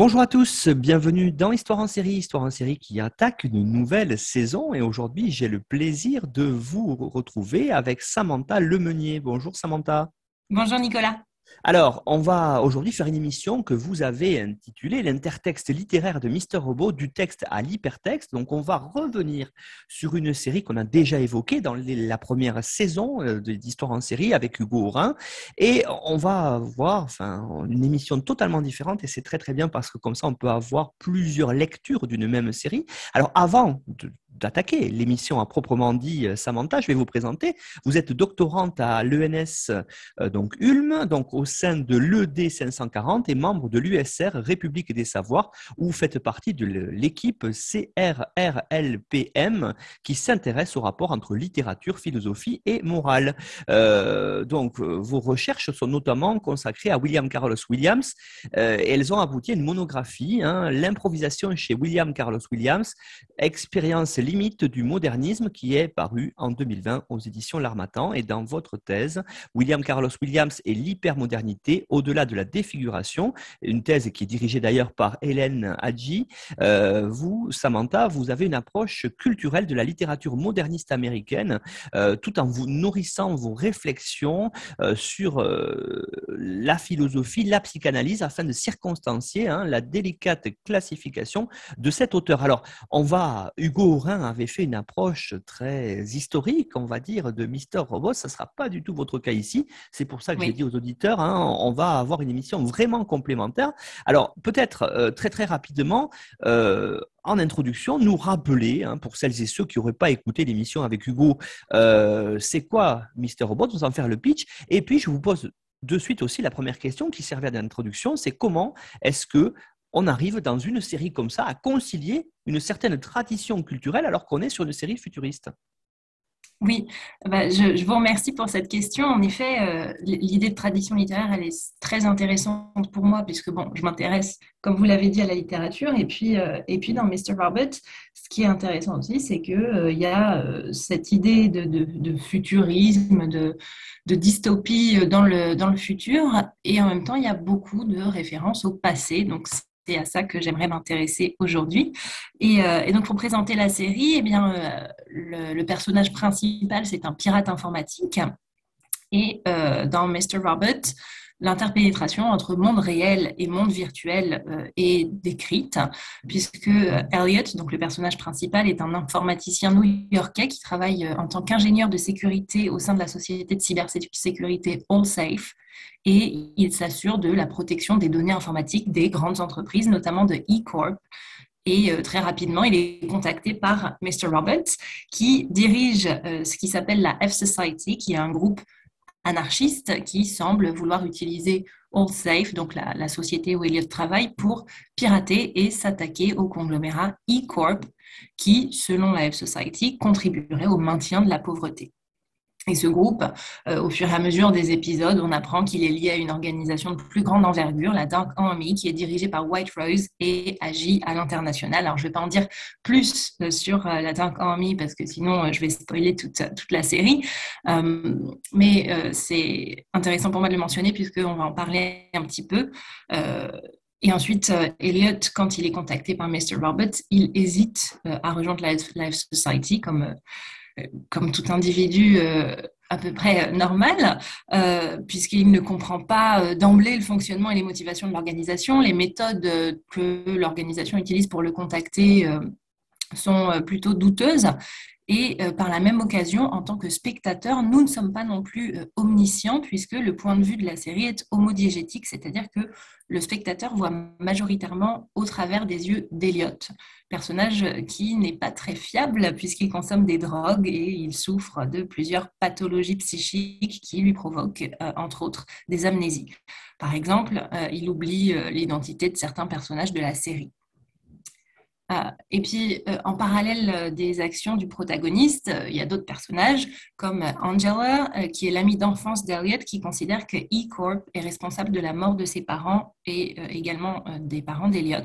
Bonjour à tous, bienvenue dans Histoire en série, Histoire en série qui attaque une nouvelle saison et aujourd'hui j'ai le plaisir de vous retrouver avec Samantha Lemeunier. Bonjour Samantha. Bonjour Nicolas. Alors, on va aujourd'hui faire une émission que vous avez intitulée L'intertexte littéraire de Mister Robot du texte à l'hypertexte. Donc, on va revenir sur une série qu'on a déjà évoquée dans la première saison euh, d'Histoire en série avec Hugo Aurin. Et on va voir une émission totalement différente et c'est très très bien parce que comme ça, on peut avoir plusieurs lectures d'une même série. Alors, avant de d'attaquer l'émission à proprement dit, euh, Samantha, je vais vous présenter. Vous êtes doctorante à l'ENS, euh, donc Ulm, donc au sein de l'ED 540 et membre de l'USR République des Savoirs, où vous faites partie de l'équipe CRRLPM qui s'intéresse au rapport entre littérature, philosophie et morale. Euh, donc, vos recherches sont notamment consacrées à William Carlos Williams et elles ont abouti à une monographie, hein, l'improvisation chez William Carlos Williams, expérience limite du modernisme qui est paru en 2020 aux éditions L'Armatan. Et dans votre thèse, William Carlos Williams et l'hypermodernité au-delà de la défiguration, une thèse qui est dirigée d'ailleurs par Hélène Hadji, euh, vous, Samantha, vous avez une approche culturelle de la littérature moderniste américaine, euh, tout en vous nourrissant vos réflexions euh, sur la philosophie, la psychanalyse, afin de circonstancier hein, la délicate classification de cet auteur. Alors, on va, Hugo Aurin avait fait une approche très historique, on va dire, de Mister Robot. Ça ne sera pas du tout votre cas ici. C'est pour ça que j'ai dit aux auditeurs, hein, on va avoir une émission vraiment complémentaire. Alors, peut-être euh, très très rapidement, euh, en introduction, nous rappeler, hein, pour celles et ceux qui n'auraient pas écouté l'émission avec Hugo, euh, c'est quoi Mister Robot? Nous allons faire le pitch. Et puis, je vous pose de suite aussi la première question qui servait d'introduction, c'est comment est-ce que on arrive dans une série comme ça à concilier une certaine tradition culturelle alors qu'on est sur une série futuriste oui, bah, je, vous remercie pour cette question. En effet, euh, l'idée de tradition littéraire, elle est très intéressante pour moi, puisque bon, je m'intéresse, comme vous l'avez dit, à la littérature. Et puis, euh, et puis dans Mr. Robert, ce qui est intéressant aussi, c'est qu'il euh, y a cette idée de, futurisme, de, de, dystopie dans le, dans le futur. Et en même temps, il y a beaucoup de références au passé. Donc, c'est à ça que j'aimerais m'intéresser aujourd'hui. Et, euh, donc, pour présenter la série, eh bien, euh, le, personnage principal, c'est un pirate informatique. Et euh, dans Mr. Robert, l'interpénétration entre monde réel et monde virtuel est décrite, puisque Elliot, donc le personnage principal, est un informaticien new-yorkais qui travaille en tant qu'ingénieur de sécurité au sein de la société de cybersécurité AllSafe, et il s'assure de la protection des données informatiques des grandes entreprises, notamment de eCorp. Et euh, très rapidement, il est contacté par Mr. Roberts, qui dirige euh, ce qui s'appelle la F-Society, qui est un groupe anarchiste qui semble vouloir utiliser AllSafe, donc la, la société où Elliot travaille, pour pirater et s'attaquer au conglomérat eCorp, qui, selon la F-Society, contribuerait au maintien de la pauvreté. Et ce groupe, euh, au fur et à mesure des épisodes, on apprend qu'il est lié à une organisation de plus grande envergure, la Dark Army, qui est dirigée par White Rose et agit à l'international. Alors, je ne vais pas en dire plus euh, sur euh, la Dark Army parce que sinon, je vais spoiler toute, la série. mais c'est intéressant pour moi de le mentionner puisqu'on va en parler un petit peu. Et ensuite, Elliot, quand il est contacté par Mr. Roberts, il hésite à rejoindre la Life Society comme comme tout individu euh, à peu près normal, euh, puisqu'il ne comprend pas euh, d'emblée le fonctionnement et les motivations de l'organisation. Les méthodes que l'organisation utilise pour le contacter sont plutôt douteuses. Et par la même occasion, en tant que spectateur, nous ne sommes pas non plus omniscients puisque le point de vue de la série est homodiégétique, c'est-à-dire que le spectateur voit majoritairement au travers des yeux d'Eliott, personnage qui n'est pas très fiable puisqu'il consomme des drogues et il souffre de plusieurs pathologies psychiques qui lui provoquent, euh, entre autres, des amnésies. Par exemple, euh, il oublie euh, l'identité de certains personnages de la série. Ah, et puis, euh, en parallèle euh, des actions du protagoniste, euh, il y a d'autres personnages comme Angela, qui est l'amie d'enfance d'Eliot, qui considère que E-Corp est responsable de la mort de ses parents et également des parents d'Eliot.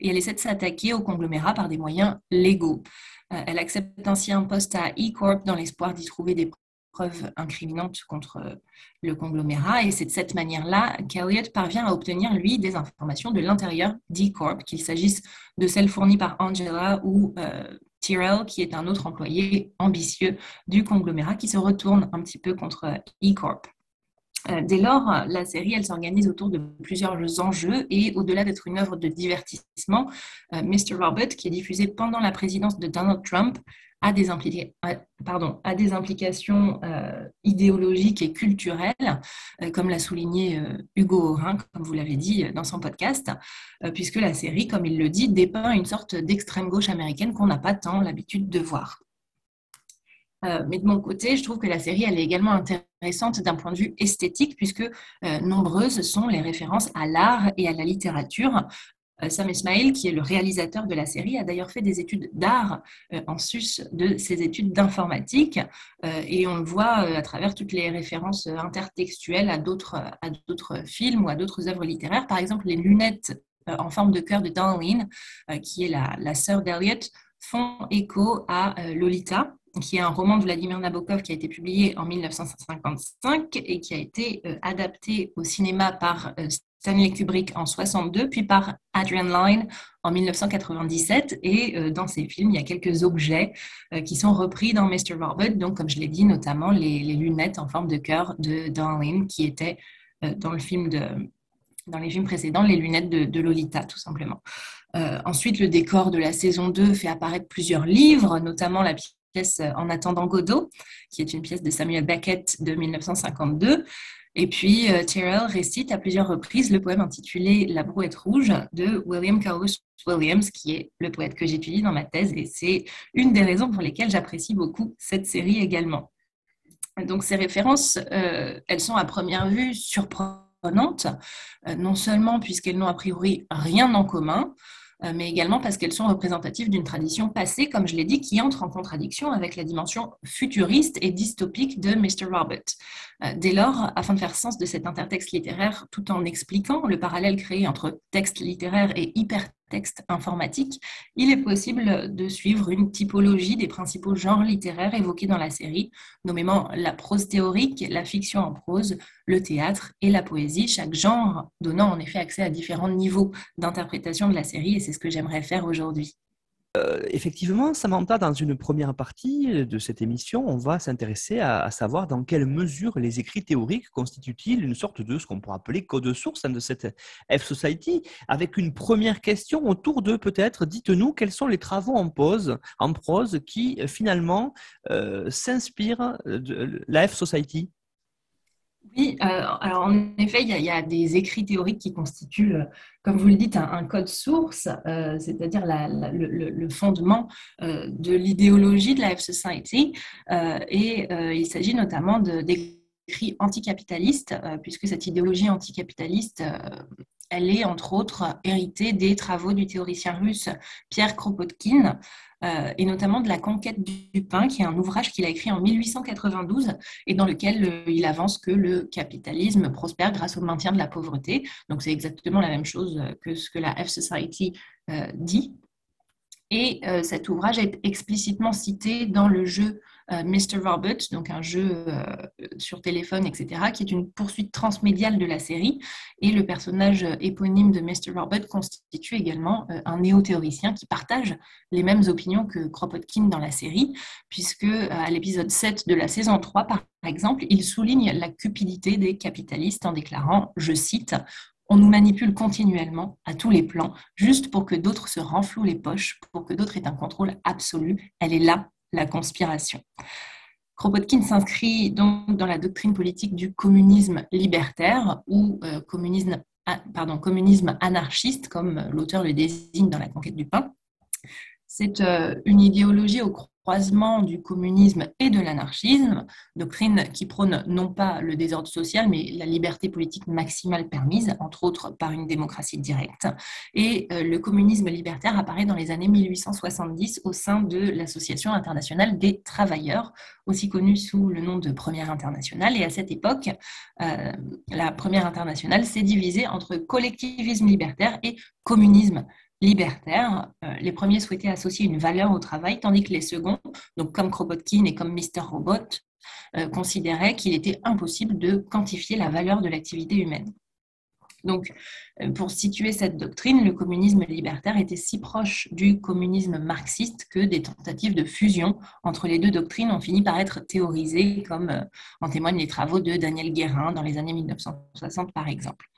Et elle essaie de s'attaquer au conglomérat par des moyens légaux. Elle accepte ainsi un poste à E-Corp dans l'espoir d'y trouver des preuves incriminantes contre euh, le conglomérat. Et c'est de cette manière-là qu'Eliot parvient à obtenir, lui, des informations de l'intérieur d'E-Corp, qu'il s'agisse de celles fournies par Angela ou euh, Tyrell, qui est un autre employé ambitieux du conglomérat qui se retourne un petit peu contre E-Corp. Euh, dès lors, la série, elle s'organise autour de plusieurs enjeux et au-delà d'être une œuvre de divertissement, Mr. Robert, qui est diffusé pendant la présidence de Donald Trump, a des, implications euh, idéologiques et culturelles, euh, comme l'a souligné euh, Hugo Aurin, comme vous l'avez dit dans son podcast, puisque la série, comme il le dit, dépeint une sorte d'extrême gauche américaine qu'on n'a pas tant l'habitude de voir. Mais de mon côté, je trouve que la série, elle est également intéressante d'un point de vue esthétique, puisque nombreuses sont les références à l'art et à la littérature, euh, Sam Ismail, qui est le réalisateur de la série, a d'ailleurs fait des études d'art euh, en sus de ses études d'informatique. Euh, et on le voit à travers toutes les références intertextuelles à d'autres films ou à d'autres œuvres littéraires. Par exemple, les lunettes en forme de cœur de Darlene, qui est la, la sœur d'Eliot, font écho à Lolita, qui est un roman de Vladimir Nabokov qui a été publié en 1955 et qui a été adapté au cinéma par Stanley Kubrick en 62, puis par Adrian Lyne en 1997. Et euh, dans ces films, il y a quelques objets euh, qui sont repris dans Mr. Robert. Donc, comme je l'ai dit, notamment les, lunettes en forme de cœur de Darlene qui étaient euh, dans le film de dans les films précédents, les lunettes de, Lolita, tout simplement. ensuite, le décor de la saison 2 fait apparaître plusieurs livres, notamment la pièce En attendant Godot, qui est une pièce de Samuel Beckett de 1952. Et puis, euh, Tyrell récite à plusieurs reprises le poème intitulé La brouette rouge de William Carlos Williams, qui est le poète que j'étudie dans ma thèse. Et c'est une des raisons pour lesquelles j'apprécie beaucoup cette série également. Donc, ces références, euh, elles sont à première vue surprenantes, euh, non seulement puisqu'elles n'ont a priori rien en commun, euh, mais également parce qu'elles sont représentatives d'une tradition passée, comme je l'ai dit, qui entre en contradiction avec la dimension futuriste et dystopique de Mr. Robert. Euh, dès lors, afin de faire sens de cet intertexte littéraire tout en expliquant le parallèle créé entre texte littéraire et hyper texte informatique, il est possible de suivre une typologie des principaux genres littéraires évoqués dans la série, nommément la prose théorique, la fiction en prose, le théâtre et la poésie, chaque genre donnant en effet accès à différents niveaux d'interprétation de la série, et c'est ce que j'aimerais faire aujourd'hui. Euh, effectivement, Samantha, dans une première partie de cette émission, on va s'intéresser à, savoir dans quelle mesure les écrits théoriques constituent-ils une sorte de ce qu'on pourrait appeler code source de cette F-Society, avec une première question autour de peut-être, dites-nous, quels sont les travaux en, pause, en prose qui finalement euh, s'inspirent de la F-Society oui, euh, alors en effet, il y, a, des écrits théoriques qui constituent, euh, comme vous le dites, un, code source, euh, c'est-à-dire le, fondement de l'idéologie de la F-Society. et il s'agit notamment d'écrits anticapitalistes, puisque cette idéologie anticapitaliste, elle est entre autres héritée des travaux du théoricien russe Pierre Kropotkin, euh, et notamment de La conquête du pain, qui est un ouvrage qu'il a écrit en 1892 et dans lequel euh, il avance que le capitalisme prospère grâce au maintien de la pauvreté. Donc c'est exactement la même chose euh, que ce que la F-Society dit. Et cet ouvrage est explicitement cité dans le jeu Mr. Robert, donc un jeu euh, sur téléphone, etc., qui est une poursuite transmédiale de la série. Et le personnage éponyme de Mr. Robert constitue également euh, un néo-théoricien qui partage les mêmes opinions que Kropotkin dans la série, puisque à l'épisode 7 de la saison 3, par exemple, il souligne la cupidité des capitalistes en déclarant, je cite, on nous manipule continuellement à tous les plans, juste pour que d'autres se renflouent les poches, pour que d'autres aient un contrôle absolu. Elle est là, la conspiration. Kropotkin s'inscrit donc dans la doctrine politique du communisme libertaire ou euh, communisme, pardon, communisme anarchiste, comme l'auteur le désigne dans La conquête du pain. C'est euh, une idéologie au croisement du communisme et de l'anarchisme, doctrine qui prône non pas le désordre social, mais la liberté politique maximale permise, entre autres par une démocratie directe. Et euh, le communisme libertaire apparaît dans les années 1870 au sein de l'Association internationale des travailleurs, aussi connue sous le nom de Première internationale. Et à cette époque, euh, la Première internationale s'est divisée entre collectivisme libertaire et communisme libertaires. Euh, les premiers souhaitaient associer une valeur au travail, tandis que les seconds, comme Kropotkin et comme Mr. Robot, euh, considéraient qu'il était impossible de quantifier la valeur de l'activité humaine. Donc, euh, pour situer cette doctrine, le communisme libertaire était si proche du communisme marxiste que des tentatives de fusion entre les deux doctrines ont fini par être théorisées, comme en témoignent les travaux de Daniel Guérin dans les années 1960, par exemple.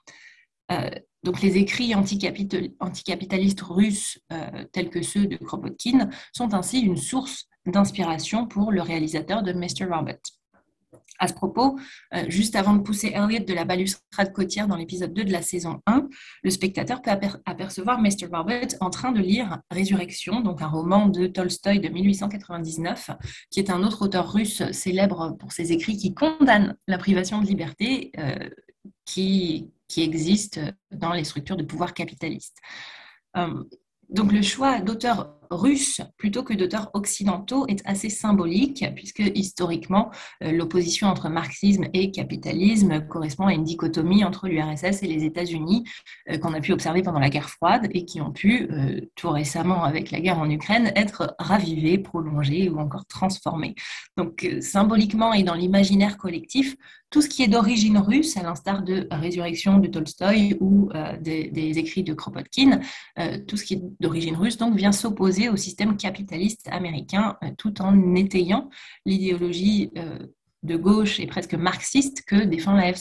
Donc les écrits anticapitalistes russes euh, tels que ceux de Kropotkin sont ainsi une source d'inspiration pour le réalisateur de Mr. Robert. À ce propos, euh, juste avant de pousser Elliot de la balustrade côtière dans l'épisode 2 de la saison 1, le spectateur peut apercevoir Mr. Robert en train de lire Résurrection, donc un roman de Tolstoï de 1899, qui est un autre auteur russe célèbre pour ses écrits qui condamne la privation de liberté, euh, qui, qui existe dans les structures de pouvoir capitalistes. Euh, donc le choix d'auteurs russes plutôt que d'auteurs occidentaux est assez symbolique puisque historiquement euh, l'opposition entre marxisme et capitalisme correspond à une dichotomie entre l'URSS et les États-Unis euh, qu'on a pu observer pendant la guerre froide et qui ont pu tout récemment avec la guerre en Ukraine être ravivées, prolongées ou encore transformées. Donc symboliquement et dans l'imaginaire collectif, tout ce qui est d'origine russe, à l'instar de Résurrection de Tolstoï ou euh, des, écrits de Kropotkin, euh, tout ce qui est d'origine russe donc vient s'opposer au système capitaliste américain euh, tout en étayant l'idéologie de gauche et presque marxiste que défend la F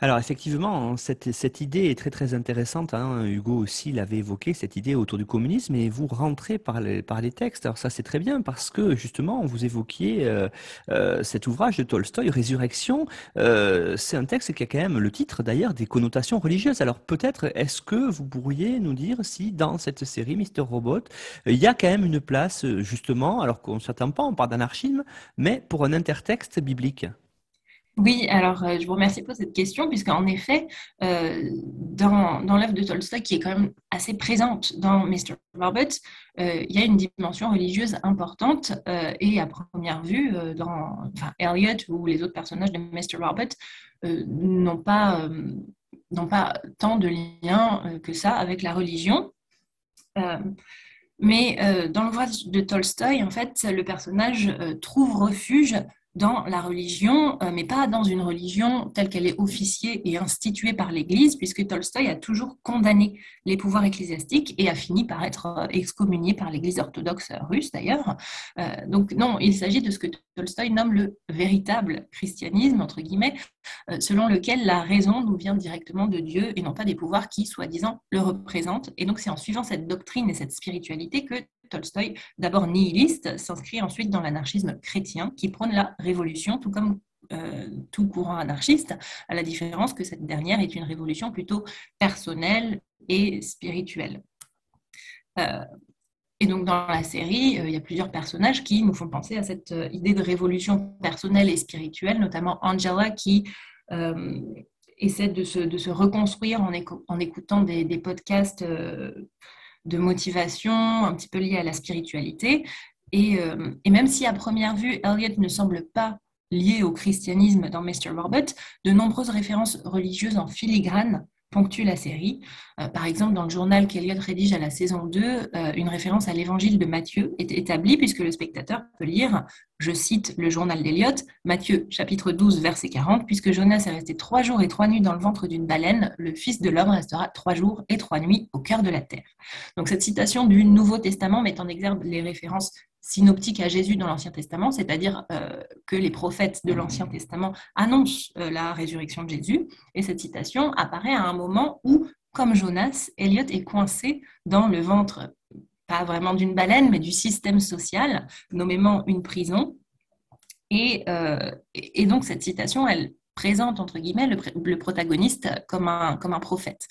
Alors effectivement, cette, idée est très très intéressante. Hein. Hugo aussi l'avait évoqué, cette idée autour du communisme, et vous rentrez par les, par les textes. Alors ça c'est très bien parce que justement, vous évoquiez euh, euh, cet ouvrage de Tolstoï, Résurrection. Euh, c'est un texte qui a quand même le titre d'ailleurs des connotations religieuses. Alors peut-être est-ce que vous pourriez nous dire si dans cette série Mister Robot, il y a quand même une place justement, alors qu'on ne s'attend pas, on parle d'anarchisme, mais pour un intertexte biblique? Oui, alors euh, je vous remercie pour cette question, puisqu'en effet, euh, dans, l'œuvre de Tolstoï, qui est quand même assez présente dans Mr. Robert, euh, il y a une dimension religieuse importante, et à première vue, dans enfin, Elliot ou les autres personnages de Mr. Robert n'ont pas, pas tant de liens que ça avec la religion. mais dans l'ouvrage de Tolstoï, en fait, le personnage trouve refuge dans la religion, euh, mais pas dans une religion telle qu'elle est officiée et instituée par l'Église, puisque Tolstoï a toujours condamné les pouvoirs ecclésiastiques et a fini par être euh, excommunié par l'Église orthodoxe russe d'ailleurs. Euh, donc non, il s'agit de ce que Tolstoï nomme le véritable christianisme, entre guillemets, selon lequel la raison nous vient directement de Dieu et non pas des pouvoirs qui, soi-disant, le représentent. Et donc c'est en suivant cette doctrine et cette spiritualité que Tolstoï, d'abord nihiliste, s'inscrit ensuite dans l'anarchisme chrétien qui prône la révolution, tout comme euh, tout courant anarchiste, à la différence que cette dernière est une révolution plutôt personnelle et spirituelle. Euh, et donc dans la série, euh, il y a plusieurs personnages qui nous font penser à cette idée de révolution personnelle et spirituelle, notamment Angela qui essaie de se, reconstruire en, écoutant des podcasts de motivation un petit peu liée à la spiritualité. Euh, et, même si à première vue, Elliot ne semble pas lié au christianisme dans Mr. Robert, de nombreuses références religieuses en filigrane ponctuent la série. Euh, par exemple, dans le journal qu'Eliot rédige à la saison 2, euh, une référence à l'évangile de Matthieu est établie puisque le spectateur peut lire, je cite le journal d'Eliot, Matthieu chapitre 12 verset 40, puisque Jonas est resté trois jours et trois nuits dans le ventre d'une baleine, le Fils de l'homme restera trois jours et trois nuits au cœur de la terre. Donc cette citation du Nouveau Testament met en exergue les références synoptique à Jésus dans l'Ancien Testament, c'est-à-dire euh, que les prophètes de l'Ancien Testament annoncent euh, la résurrection de Jésus. Et cette citation apparaît à un moment où, comme Jonas, Eliot est coincé dans le ventre pas vraiment d'une baleine, mais du système social, nommément une prison. Et, et donc cette citation, elle présente, entre guillemets, le, protagoniste comme un, comme un prophète.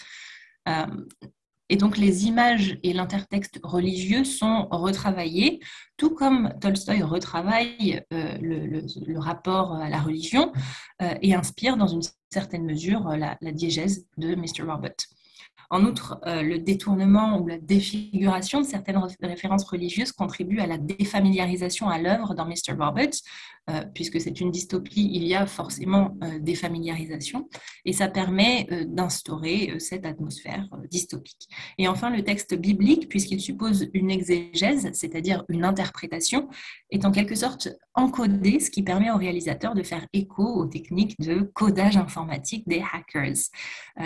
Et donc les images et l'intertexte religieux sont retravaillés, tout comme Tolstoï retravaille euh, le, rapport à la religion euh, et inspire dans une certaine mesure la, la diégèse de Mr. Robert. En outre, euh, le détournement ou la défiguration de certaines références religieuses contribue à la défamiliarisation à l'œuvre dans Mr. Robert, euh, puisque c'est une dystopie, il y a forcément euh, des familiarisations, et ça permet euh, d'instaurer cette atmosphère dystopique. Et enfin, le texte biblique, puisqu'il suppose une exégèse, c'est-à-dire une interprétation, est en quelque sorte encodé, ce qui permet au réalisateur de faire écho aux techniques de codage informatique des hackers.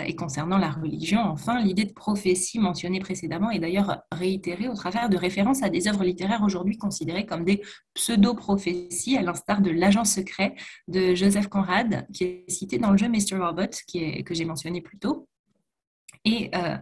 Et concernant la religion, enfin, l'idée de prophétie mentionnée précédemment est d'ailleurs réitérée au travers de références à des œuvres littéraires aujourd'hui considérées comme des pseudo-prophéties, à l'instar de L'agent secret de Joseph Conrad, qui est cité dans le jeu Mr. Robot, qui est, que j'ai mentionné plus tôt. Et, euh,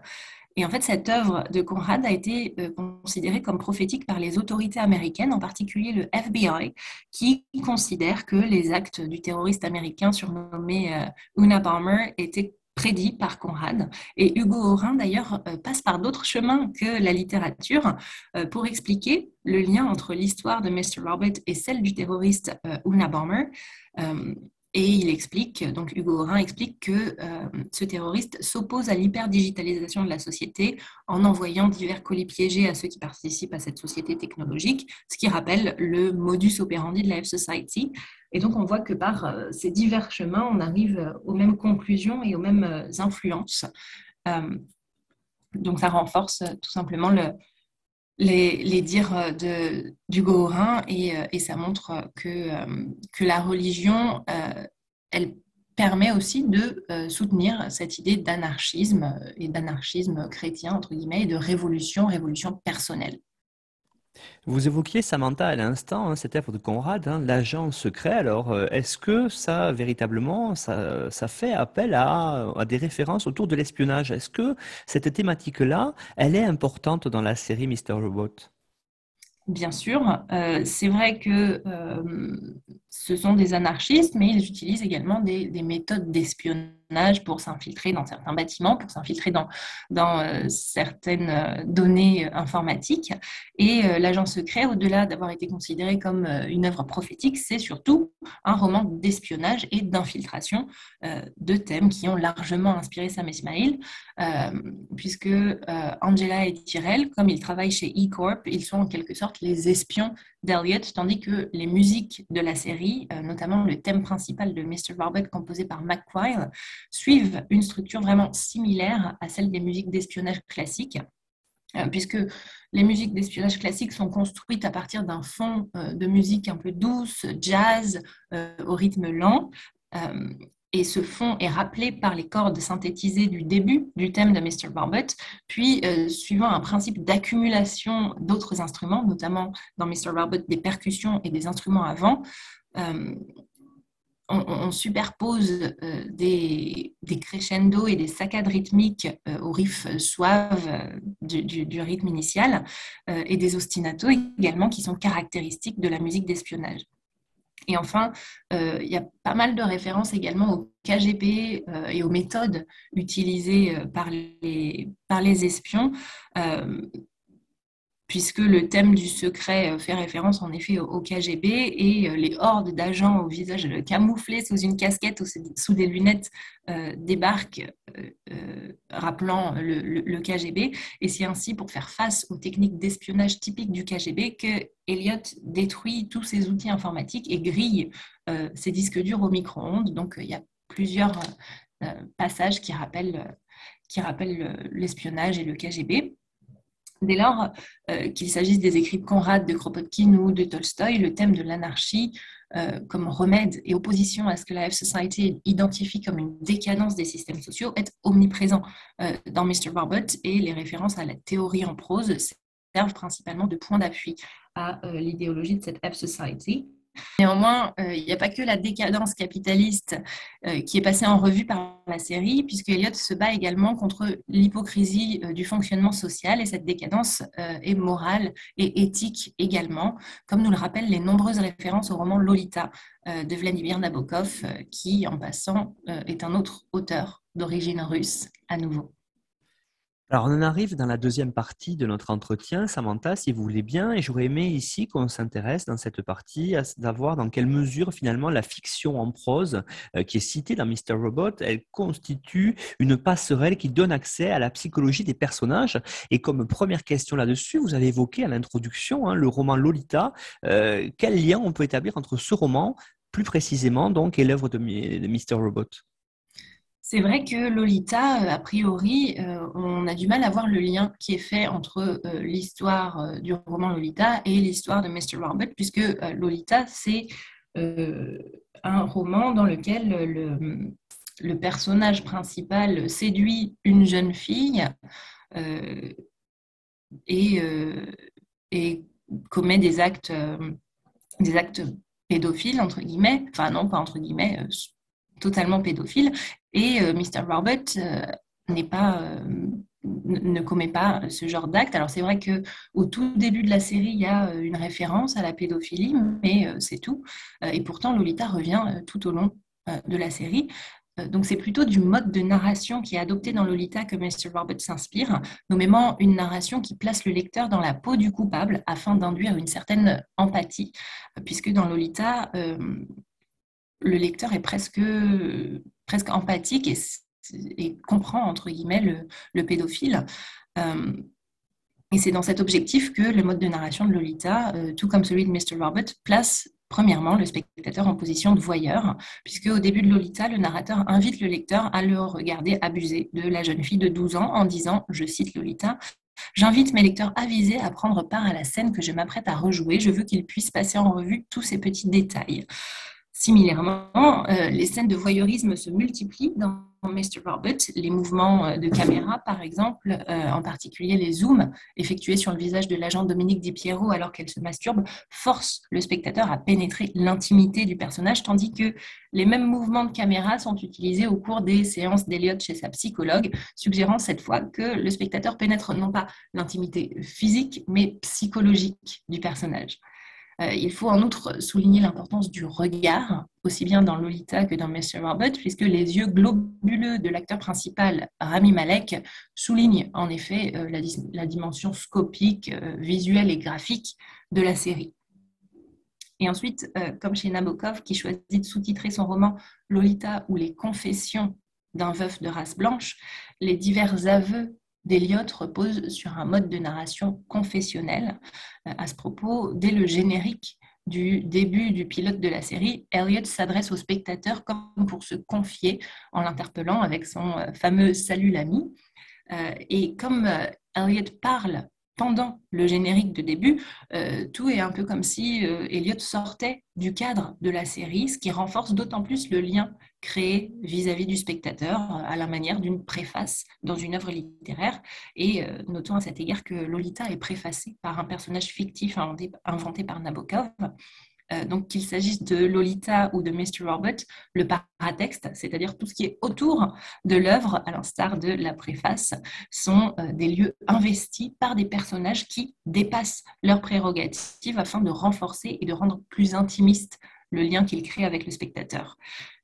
et, en fait, cette œuvre de Conrad a été euh, considérée comme prophétique par les autorités américaines, en particulier le FBI, qui considère que les actes du terroriste américain surnommé euh, Una Palmer étaient prédit par Conrad. Et Hugo Orin, d'ailleurs, euh, passe par d'autres chemins que la littérature euh, pour expliquer le lien entre l'histoire de Mr. Robert et celle du terroriste euh, Una Bomber. Et il explique, donc Hugo Orin explique que ce terroriste s'oppose à l'hyperdigitalisation de la société en envoyant divers colis piégés à ceux qui participent à cette société technologique, ce qui rappelle le modus operandi de la F-Society, et donc, on voit que par euh, ces divers chemins, on arrive euh, aux mêmes conclusions et aux mêmes euh, influences. donc, ça renforce tout simplement le, les, dires de, du Gorin et, ça montre que, que la religion, elle permet aussi de soutenir cette idée d'anarchisme et d'anarchisme chrétien, entre guillemets, et de révolution, révolution personnelle. Vous évoquiez Samantha à l'instant, hein, cette œuvre de Conrad, hein, l'agent secret. Alors, euh, est-ce que ça, véritablement, ça, fait appel à, des références autour de l'espionnage? Est-ce que cette thématique-là, elle est importante dans la série Mr. Robot? Bien sûr, euh, c'est vrai que euh, ce sont des anarchistes, mais ils utilisent également des méthodes d'espionnage pour s'infiltrer dans certains bâtiments, pour s'infiltrer dans, euh, certaines euh, données euh, informatiques. Et l'agent secret, au-delà d'avoir été considéré comme une œuvre prophétique, c'est surtout un roman d'espionnage et d'infiltration, de thèmes qui ont largement inspiré Sam Ismail, puisque Angela et Tyrell, comme ils travaillent chez E-Corp, ils sont en quelque sorte les espions tandis que les musiques de la série, notamment le thème principal de Mr. Robert composé par McQuile, suivent une structure vraiment similaire à celle des musiques d'espionnage classiques euh, puisque les musiques d'espionnage classiques sont construites à partir d'un fond euh, de musique un peu douce, jazz, euh, au rythme lent. Et ce fond est rappelé par les cordes synthétisées du début du thème de Mr. Barbet, puis suivant un principe d'accumulation d'autres instruments, notamment dans Mr. Barbet des percussions et des instruments avant, on, superpose euh, des, crescendo et des saccades rythmiques euh, aux riffs suaves euh, du, rythme initial et des ostinatos également qui sont caractéristiques de la musique d'espionnage. Et enfin, il y a pas mal de références également au KGB et aux méthodes utilisées par les, par les espions puisque le thème du secret euh, fait référence en effet au KGB et euh, les hordes d'agents au visage camouflé sous une casquette ou sous des lunettes euh, débarquent, rappelant le, KGB. Et c'est ainsi pour faire face aux techniques d'espionnage typiques du KGB que Elliot détruit tous ses outils informatiques et grille ses disques durs au micro-ondes. Donc il y a plusieurs passages qui rappellent l'espionnage et le KGB. Dès lors euh, qu'il s'agisse des écrits de Conrad, de Kropotkin ou de Tolstoï, le thème de l'anarchie euh, comme remède et opposition à ce que la F-Society identifie comme une décadence des systèmes sociaux est omniprésent euh, dans Mr. Barbot et les références à la théorie en prose servent principalement de point d'appui à l'idéologie de cette F-Society. Néanmoins, euh, il n'y a pas que la décadence capitaliste euh, qui est passée en revue par la série, puisque Eliot se bat également contre l'hypocrisie du fonctionnement social, et cette décadence est morale et éthique également, comme nous le rappellent les nombreuses références au roman Lolita de Vladimir Nabokov, qui, en passant, est un autre auteur d'origine russe à nouveau. Alors, on en arrive dans la deuxième partie de notre entretien, Samantha, si vous voulez bien, et j'aurais aimé ici qu'on s'intéresse dans cette partie à savoir dans quelle mesure finalement la fiction en prose euh, qui est citée dans Mr. Robot, elle constitue une passerelle qui donne accès à la psychologie des personnages. Et comme première question là-dessus, vous avez évoqué à l'introduction hein, le roman Lolita. Euh, quel lien on peut établir entre ce roman, plus précisément donc, et l'œuvre de, de Mr. Robot? C'est vrai que Lolita, euh, a priori, euh, on a du mal à voir le lien qui est fait entre euh, l'histoire du roman Lolita et l'histoire de Mr. Robert, puisque Lolita, c'est un roman dans lequel le, personnage principal séduit une jeune fille et, et, commet des actes, des actes pédophiles, entre guillemets, enfin non, pas entre guillemets, totalement pédophile. Et euh, Mr. Robert euh, n'est pas euh, ne commet pas ce genre d'acte. Alors c'est vrai que au tout début de la série, il y a une référence à la pédophilie, mais c'est tout. Et pourtant, Lolita revient tout au long de la série. Donc c'est plutôt du mode de narration qui est adopté dans Lolita que Mr. Robert s'inspire, nommément une narration qui place le lecteur dans la peau du coupable afin d'induire une certaine empathie, puisque dans Lolita, le lecteur est presque, empathique et, comprend, entre guillemets, le, pédophile. Euh, et c'est dans cet objectif que le mode de narration de Lolita, euh, tout comme celui de Mr. Robert, place premièrement le spectateur en position de voyeur, puisque au début de Lolita, le narrateur invite le lecteur à le regarder abuser de la jeune fille de 12 ans en disant, je cite Lolita, J'invite mes lecteurs avisés à prendre part à la scène que je m'apprête à rejouer. Je veux qu'ils puissent passer en revue tous ces petits détails. Similairement, euh, les scènes de voyeurisme se multiplient dans Mr. Robert. Les mouvements euh, de caméra, par exemple, euh, en particulier les zooms effectués sur le visage de l'agent Dominique Di Piero alors qu'elle se masturbe, forcent le spectateur à pénétrer l'intimité du personnage, tandis que les mêmes mouvements de caméra sont utilisés au cours des séances d'Eliott chez sa psychologue, suggérant cette fois que le spectateur pénètre non pas l'intimité physique, mais psychologique du personnage. Euh, il faut en outre souligner l'importance du regard, aussi bien dans Lolita que dans Mr. Robot, puisque les yeux globuleux de l'acteur principal, Rami Malek, soulignent en effet euh, la, dimension scopique, euh, visuelle et graphique de la série. Et ensuite, comme chez Nabokov, qui choisit de sous-titrer son roman Lolita ou les confessions d'un veuf de race blanche, les divers aveux d'Eliott repose sur un mode de narration confessionnel. Euh, à ce propos, dès le générique du début du pilote de la série, Elliot s'adresse au spectateur comme pour se confier en l'interpellant avec son euh, fameux Salut l'ami. Euh, et comme Elliot parle pendant le générique de début, tout est un peu comme si Elliot sortait du cadre de la série, ce qui renforce d'autant plus le lien créé vis-à-vis du spectateur à la manière d'une préface dans une œuvre littéraire. Et euh, notons à cet égard que Lolita est préfacée par un personnage fictif inventé, par Nabokov. Euh, donc qu'il s'agisse de Lolita ou de Mr. Robert, le paratexte, c'est-à-dire tout ce qui est autour de l'œuvre, à l'instar de la préface, sont euh, des lieux investis par des personnages qui dépassent leurs prérogatives afin de renforcer et de rendre plus intimiste le lien qu'il crée avec le spectateur.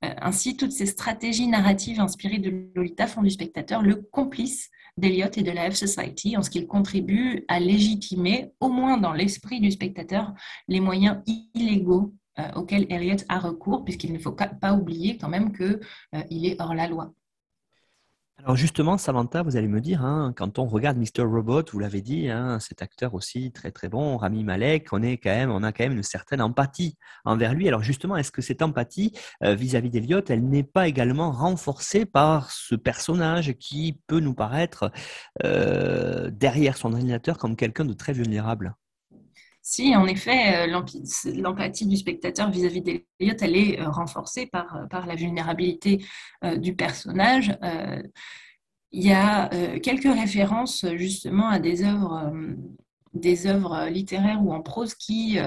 Euh, ainsi, toutes ces stratégies narratives inspirées de Lolita font du spectateur le complice d'Eliot et de la F-Society en ce qu'il contribue à légitimer, au moins dans l'esprit du spectateur, les moyens illégaux euh, auxquels Eliot a recours, puisqu'il ne faut pas oublier quand même qu'il euh, est hors la loi. Alors justement, Samantha, vous allez me dire, hein, quand on regarde Mr. Robot, vous l'avez dit, hein, cet acteur aussi très très bon, Rami Malek, on, est quand on a quand même une certaine empathie envers lui. Alors justement, est-ce que cette empathie euh, vis-à-vis d'Eliot, elle n'est pas également renforcée par ce personnage qui peut nous paraître euh, derrière son ordinateur comme quelqu'un de très vulnérable? Si, en effet, euh, l'empathie du spectateur vis-à-vis d'Eliot, elle est euh, renforcée par, euh, par la vulnérabilité du personnage. Il y a quelques références justement à des œuvres, des œuvres littéraires ou en prose qui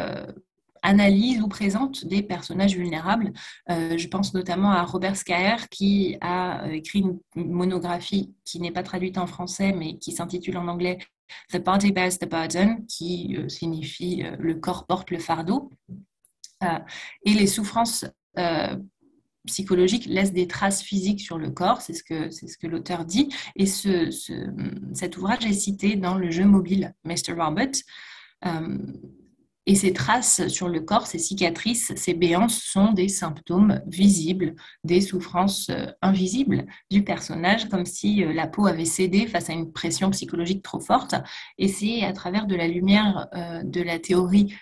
analyse ou présente des personnages vulnérables. je pense notamment à Robert Skaer qui a écrit une monographie qui n'est pas traduite en français mais qui s'intitule en anglais The Body Bears the Burden, qui signifie le corps porte le fardeau. et les souffrances psychologique laisse des traces physiques sur le corps, c'est ce que, c'est ce que l'auteur dit. Et ce, cet ouvrage est cité dans le jeu mobile Mr. Robert. Euh, et ces traces sur le corps, ces cicatrices, ces béances sont des symptômes visibles, des souffrances euh, invisibles du personnage, comme si euh, la peau avait cédé face à une pression psychologique trop forte. Et c'est à travers de la lumière de la théorie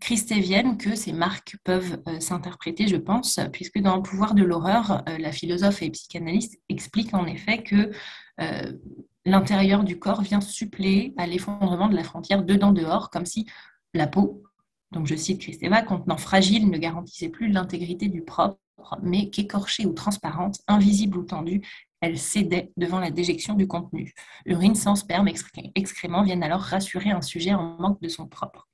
christévienne que ces marques peuvent euh, s'interpréter, je pense, puisque dans le pouvoir de l'horreur, euh, la philosophe et psychanalyste explique en effet que euh, l'intérieur du corps vient suppléer à l'effondrement de la frontière dedans-dehors, comme si la peau, donc je cite Christeva, contenant fragile, ne garantissait plus l'intégrité du propre, mais qu'écorchée ou transparente, invisible ou tendue, elle cédait devant la déjection du contenu. Urine, sang, sperme, excréments viennent alors rassurer un sujet en manque de son propre.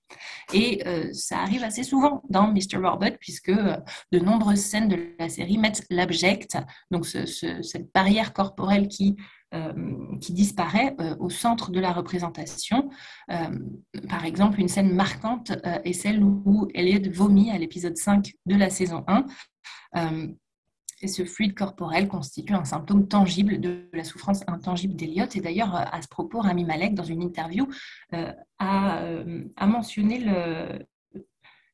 Et euh, ça arrive assez souvent dans Mr. Robot, puisque euh, de nombreuses scènes de la série mettent l'abject, donc cette barrière corporelle qui, qui disparaît au centre de la représentation. par exemple, une scène marquante est celle où Elliot vomit à l'épisode 5 de la saison 1 et ce fluide corporel constitue un symptôme tangible de la souffrance intangible d'Eliott. Et d'ailleurs, à ce propos, Rami Malek, dans une interview, euh, euh, a, mentionné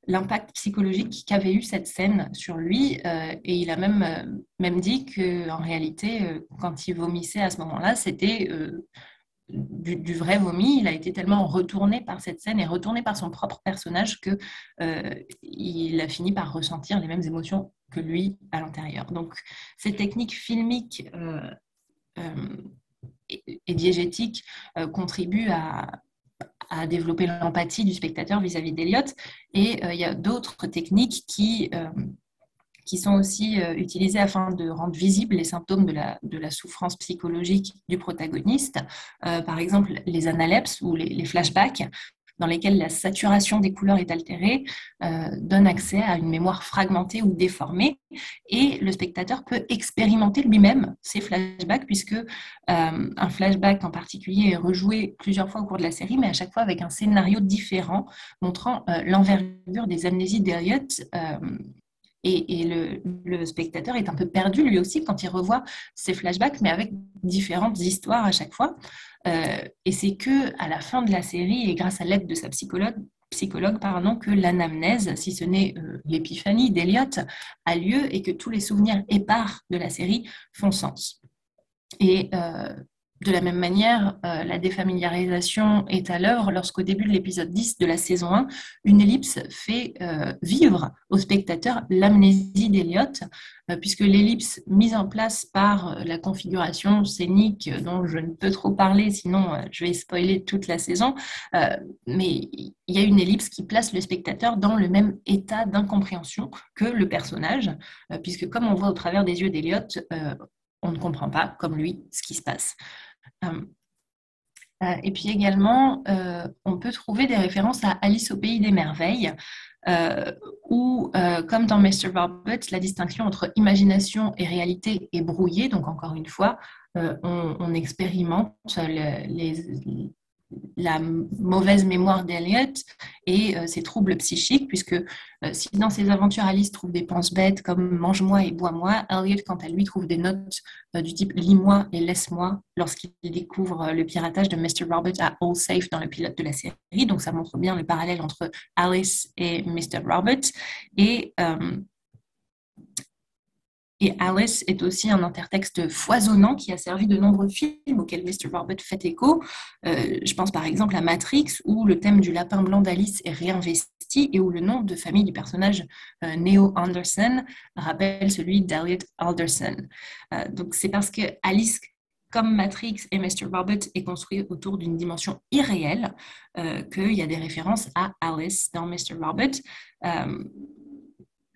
l'impact psychologique qu'avait eu cette scène sur lui. Euh, et il a même, même dit qu'en réalité, quand il vomissait à ce moment-là, c'était du, vrai vomi. Il a été tellement retourné par cette scène et retourné par son propre personnage que il a fini par ressentir les mêmes émotions que lui à l'intérieur. Donc, ces techniques filmiques euh, euh, et, diégétiques euh, contribuent à, développer l'empathie du spectateur vis-à-vis d'Eliott. Et il y a d'autres techniques qui, qui sont aussi utilisées afin de rendre visibles les symptômes de la, de la souffrance psychologique du protagoniste. par exemple, les analepses ou les flashbacks dans lesquels la saturation des couleurs est altérée, euh, donne accès à une mémoire fragmentée ou déformée. Et le spectateur peut expérimenter lui-même ces flashbacks, puisque euh, un flashback en particulier est rejoué plusieurs fois au cours de la série, mais à chaque fois avec un scénario différent, montrant euh, l'envergure des amnésies d'Eliot et, le, spectateur est un peu perdu lui aussi quand il revoit ces flashbacks, mais avec différentes histoires à chaque fois. Euh, et c'est que à la fin de la série, et grâce à l'aide de sa psychologue, psychologue pardon, que l'anamnèse, si ce n'est euh, l'épiphanie d'Eliott, a lieu et que tous les souvenirs épars de la série font sens. Et euh, de la même manière, euh, la défamiliarisation est à l'œuvre lorsqu'au début de l'épisode 10 de la saison 1, une ellipse fait euh, vivre au spectateur l'amnésie d'Eliott, euh, puisque l'ellipse mise en place par la configuration scénique dont je ne peux trop parler, sinon je vais spoiler toute la saison, mais il y a une ellipse qui place le spectateur dans le même état d'incompréhension que le personnage, puisque comme on voit au travers des yeux d'Eliott, on ne comprend pas, comme lui, ce qui se passe. Euh, euh, et puis également, euh, on peut trouver des références à Alice au pays des merveilles, où, comme dans Mr. Robert, la distinction entre imagination et réalité est brouillée. Donc, encore une fois, on, expérimente les, la mauvaise mémoire d'Eliot et euh, ses troubles psychiques, puisque euh, si dans ses aventures Alice trouve des penses bêtes comme mange-moi et bois-moi, Elliot, quant à lui, trouve des notes euh, du type lis-moi et laisse-moi lorsqu'il découvre le piratage de Mr. Robert à All Safe dans le pilote de la série. Donc ça montre bien le parallèle entre Alice et Mr. Robert. Et et Alice est aussi un intertexte foisonnant qui a servi de nombreux films auxquels Mr. Robert fait écho. Euh, je pense par exemple à Matrix, où le thème du lapin blanc d'Alice est réinvesti et où le nom de famille du personnage euh, Neo Anderson rappelle celui d'Elliot Alderson. Euh, donc c'est parce que Alice comme Matrix et Mr. Robert est construit autour d'une dimension irréelle, qu'il y a des références à Alice dans Mr. Robert.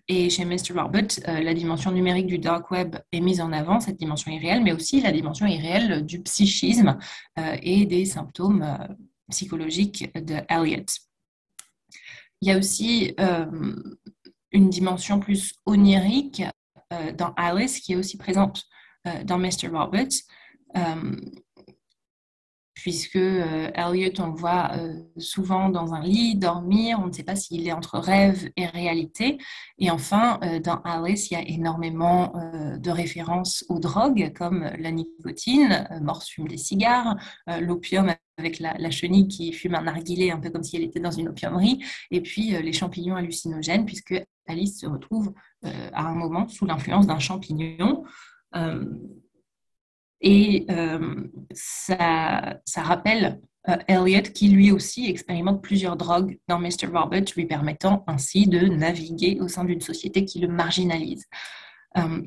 Et chez Mr. Robert, euh, la dimension numérique du dark web est mise en avant, cette dimension irréelle, mais aussi la dimension irréelle du psychisme euh, et des symptômes euh, psychologiques de Elliot. il y a aussi une dimension plus onirique dans Alice qui est aussi présente dans Mr. Roberts puisque euh, Elliot, on le voit euh, souvent dans un lit, dormir, on ne sait pas s'il est entre rêve et réalité. Et enfin, euh, dans Alice, il y a énormément de références aux drogues, comme la nicotine, Morse fume des cigares, l'opium avec la, chenille qui fume un narguilé, un peu comme si elle était dans une opiumerie, et puis les champignons hallucinogènes, puisque Alice se retrouve à un moment sous l'influence d'un champignon. Et euh, ça, rappelle euh, Elliot qui lui aussi expérimente plusieurs drogues dans Mr. Robert, lui permettant ainsi de naviguer au sein d'une société qui le marginalise. Euh,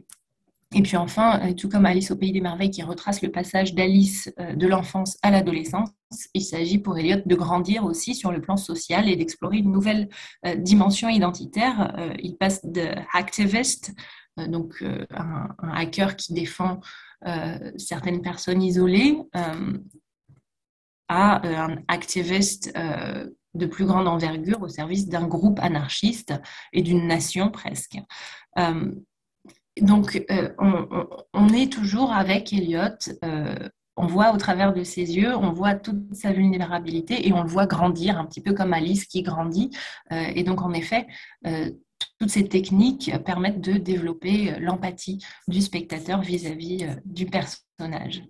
et puis enfin, tout comme Alice au Pays des Merveilles qui retrace le passage d'Alice de l'enfance à l'adolescence, il s'agit pour Elliot de grandir aussi sur le plan social et d'explorer une nouvelle dimension identitaire. il passe de hacktivist, donc un, hacker qui défend certaines personnes isolées euh, à euh, un activiste de plus grande envergure au service d'un groupe anarchiste et d'une nation presque. donc, on, est toujours avec Elliot. on voit au travers de ses yeux, on voit toute sa vulnérabilité et on le voit grandir, un petit peu comme Alice qui grandit. et donc, en effet, toutes ces techniques permettent de développer l'empathie du spectateur vis-à-vis euh, du personnage.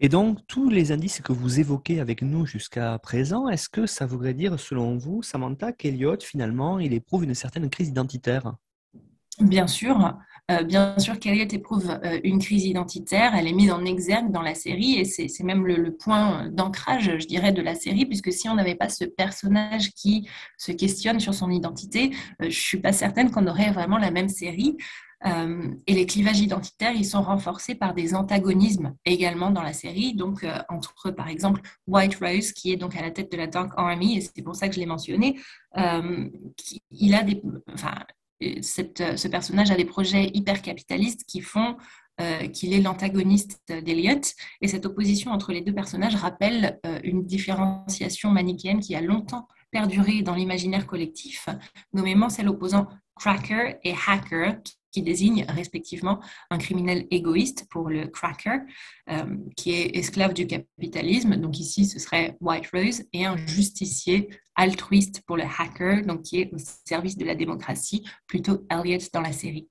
Et donc, tous les indices que vous évoquez avec nous jusqu'à présent, est-ce que ça voudrait dire, selon vous, Samantha, qu'Eliott, finalement, il éprouve une certaine crise identitaire? Bien sûr. Euh, bien sûr qu'Eliot éprouve euh, une crise identitaire, elle est mise en exergue dans la série et c'est même le, point d'ancrage, je dirais, de la série, puisque si on n'avait pas ce personnage qui se questionne sur son identité, euh, je ne suis pas certaine qu'on aurait vraiment la même série. et les clivages identitaires, ils sont renforcés par des antagonismes également dans la série. Donc, entre, par exemple, White Rose, qui est donc à la tête de la Dark Army, et c'est pour ça que je l'ai mentionné, il a des, enfin, ce personnage a des projets hyper capitalistes qui font euh, qu'il est l'antagoniste d'Eliot. Et cette opposition entre les deux personnages rappelle euh, une différenciation manichéenne qui a longtemps perduré dans l'imaginaire collectif, nommément celle opposant cracker et hacker, qui désigne respectivement un criminel égoïste pour le cracker, euh, qui est esclave du capitalisme, donc ici ce serait White Rose, et un justicier altruiste pour le hacker, donc qui est au service de la démocratie, plutôt Elliot dans la série.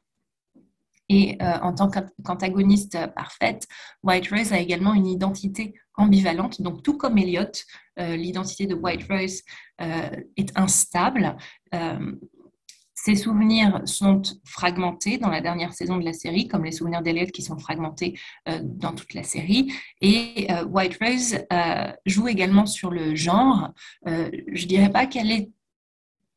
Et euh, en tant qu'antagoniste parfaite, White Rose a également une identité ambivalente. Donc, tout comme Elliot, euh, l'identité de White Rose est instable. Ces souvenirs sont fragmentés dans la dernière saison de la série, comme les souvenirs d'Eliot qui sont fragmentés euh, dans toute la série. Et euh, White Rose euh, joue également sur le genre. je dirais pas qu'elle est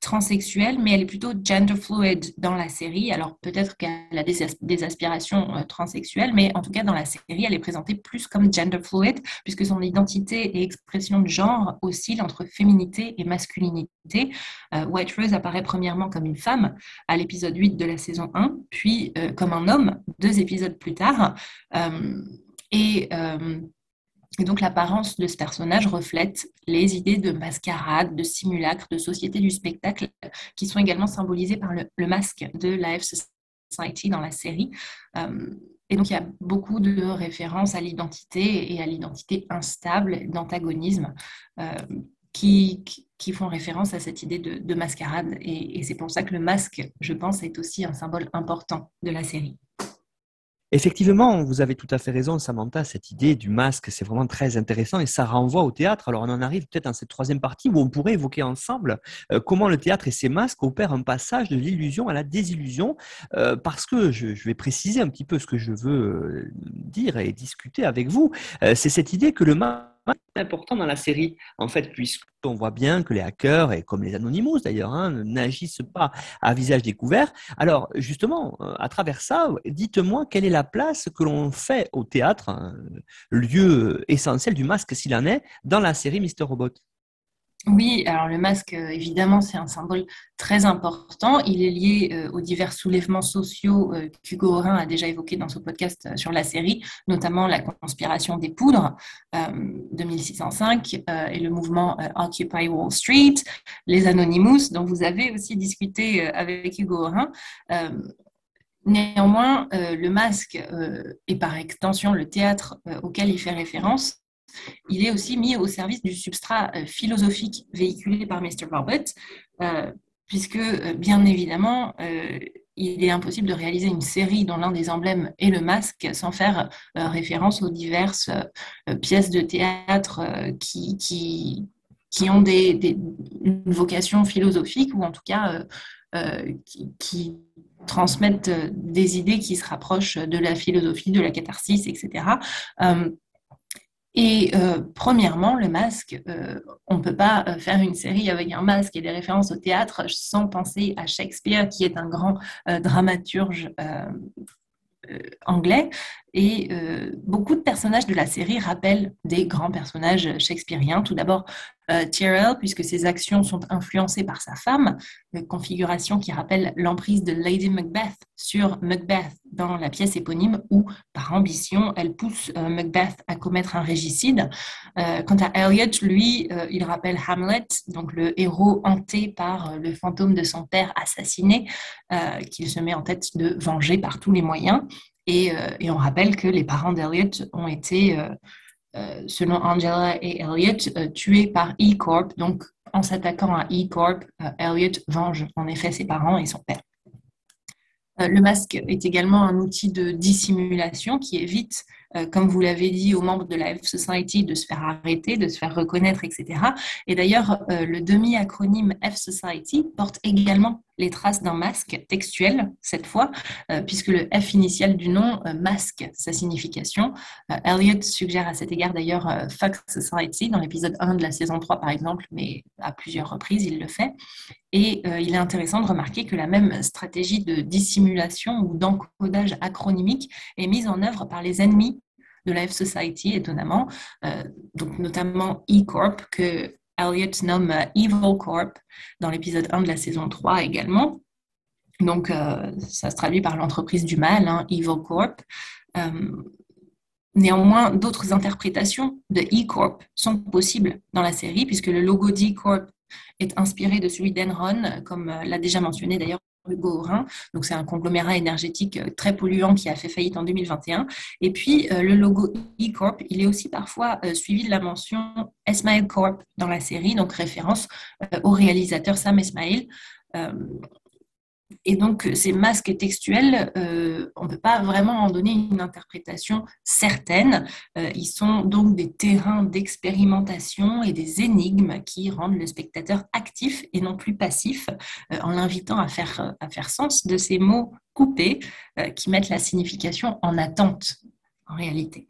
transsexuelle, mais elle est plutôt gender fluid dans la série. Alors peut-être qu'elle a des, aspirations euh, transsexuelles, mais en tout cas dans la série, elle est présentée plus comme gender fluid, puisque son identité et expression de genre oscillent entre féminité et masculinité. Euh, White Rose apparaît premièrement comme une femme à l'épisode 8 de la saison 1, puis euh, comme un homme deux épisodes plus tard. et et donc l'apparence de ce personnage reflète les idées de mascarade, de simulacre, de société du spectacle, qui sont également symbolisées par le, masque de Life Society dans la série. Euh, et donc il y a beaucoup de références à l'identité et à l'identité instable d'antagonisme. Euh, qui, qui, font référence à cette idée de, mascarade. et c'est pour ça que le masque, je pense, est aussi un symbole important de la série. Effectivement, vous avez tout à fait raison, Samantha, cette idée du masque, c'est vraiment très intéressant et ça renvoie au théâtre. Alors on en arrive peut-être dans cette troisième partie où on pourrait évoquer ensemble euh, comment le théâtre et ses masques opèrent un passage de l'illusion à la désillusion, euh, parce que je, vais préciser un petit peu ce que je veux euh, dire et discuter avec vous. c'est cette idée que le masque important dans la série, en fait, puisqu'on voit bien que les hackers, et comme les Anonymous d'ailleurs, hein, n'agissent pas à visage découvert. Alors, justement, euh, à travers ça, dites-moi quelle est la place que l'on fait au théâtre, lieu essentiel du masque s'il en est, dans la série Mister Robot Oui, alors le masque, euh, évidemment, c'est un symbole très important. Il est lié euh, aux divers soulèvements sociaux euh, qu'Hugo Orin a déjà évoqués dans son podcast sur la série, notamment la conspiration des poudres de 1605 et le mouvement Occupy Wall Street, les Anonymous, dont vous avez aussi discuté avec Hugo Orin. Néanmoins, le masque et par extension le théâtre auquel il fait référence il est aussi mis au service du substrat euh, philosophique véhiculé par Mr. Robert, euh, puisque euh, bien évidemment, il est impossible de réaliser une série dont l'un des emblèmes est le masque sans faire référence aux diverses pièces de théâtre qui, qui, qui, ont des, une vocation philosophique ou en tout cas qui, transmettent des idées qui se rapprochent de la philosophie, de la catharsis, etc. Et euh, premièrement, le masque, euh, on ne peut pas euh, faire une série avec un masque et des références au théâtre sans penser à Shakespeare, qui est un grand dramaturge anglais. Et beaucoup de personnages de la série rappellent des grands personnages shakespeariens. Tout d'abord, Tyrell, puisque ses actions sont influencées par sa femme, une configuration qui rappelle l'emprise de Lady Macbeth sur Macbeth dans la pièce éponyme, où, par ambition, elle pousse euh, Macbeth à commettre un régicide. quant à Elliot, lui, il rappelle Hamlet, donc le héros hanté par le fantôme de son père assassiné, qu'il se met en tête de venger par tous les moyens. Euh, et, on rappelle que les parents d'Eliot ont été, euh, euh, selon Angela et Elliot, tués par E-Corp. Donc, en s'attaquant à E-Corp, Elliot venge en effet ses parents et son père. Le masque est également un outil de dissimulation qui évite euh, comme vous l'avez dit, aux membres de la F Society de se faire arrêter, de se faire reconnaître, etc. Et d'ailleurs, euh, le demi-acronyme F Society porte également les traces d'un masque textuel, cette fois, euh, puisque le F initial du nom masque sa signification. Elliot suggère à cet égard d'ailleurs Fuck Society dans l'épisode 1 de la saison 3, par exemple, mais à plusieurs reprises, il le fait. Et il est intéressant de remarquer que la même stratégie de dissimulation ou d'encodage acronymique est mise en œuvre par les ennemis de la F Society, étonnamment, euh, donc notamment E-Corp, que Elliot nomme euh, Evil Corp dans l'épisode 1 de la saison 3 également. Donc, euh, ça se traduit par l'entreprise du mal, hein, Evil Corp. néanmoins, d'autres interprétations de E-Corp sont possibles dans la série, puisque le logo d'E-Corp est inspiré de celui d'Enron, comme l'a déjà mentionné d'ailleurs C'est un conglomérat énergétique euh, très polluant qui a fait faillite en 2021. Et puis, euh, le logo E-Corp, il est aussi parfois euh, suivi de la mention Esmail Corp dans la série, donc référence au réalisateur Sam Esmail. Et donc, ces masques textuels, euh, on ne peut pas vraiment en donner une interprétation certaine. Euh, ils sont donc des terrains d'expérimentation et des énigmes qui rendent le spectateur actif et non plus passif, euh, en l'invitant à faire, à faire sens de ces mots coupés qui mettent la signification en attente, en réalité.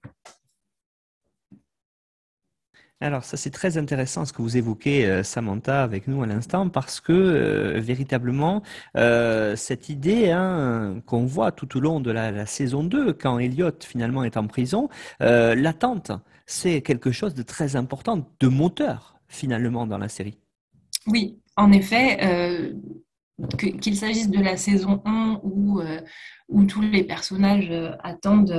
Alors ça c'est très intéressant ce que vous évoquez euh, Samantha avec nous à l'instant parce que euh, véritablement euh, cette idée hein, qu'on voit tout au long de la, saison 2 quand Elliot finalement est en prison, l'attente c'est quelque chose de très important, de moteur finalement dans la série. Oui, en effet, qu'il s'agisse de la saison 1 où, où tous les personnages attendent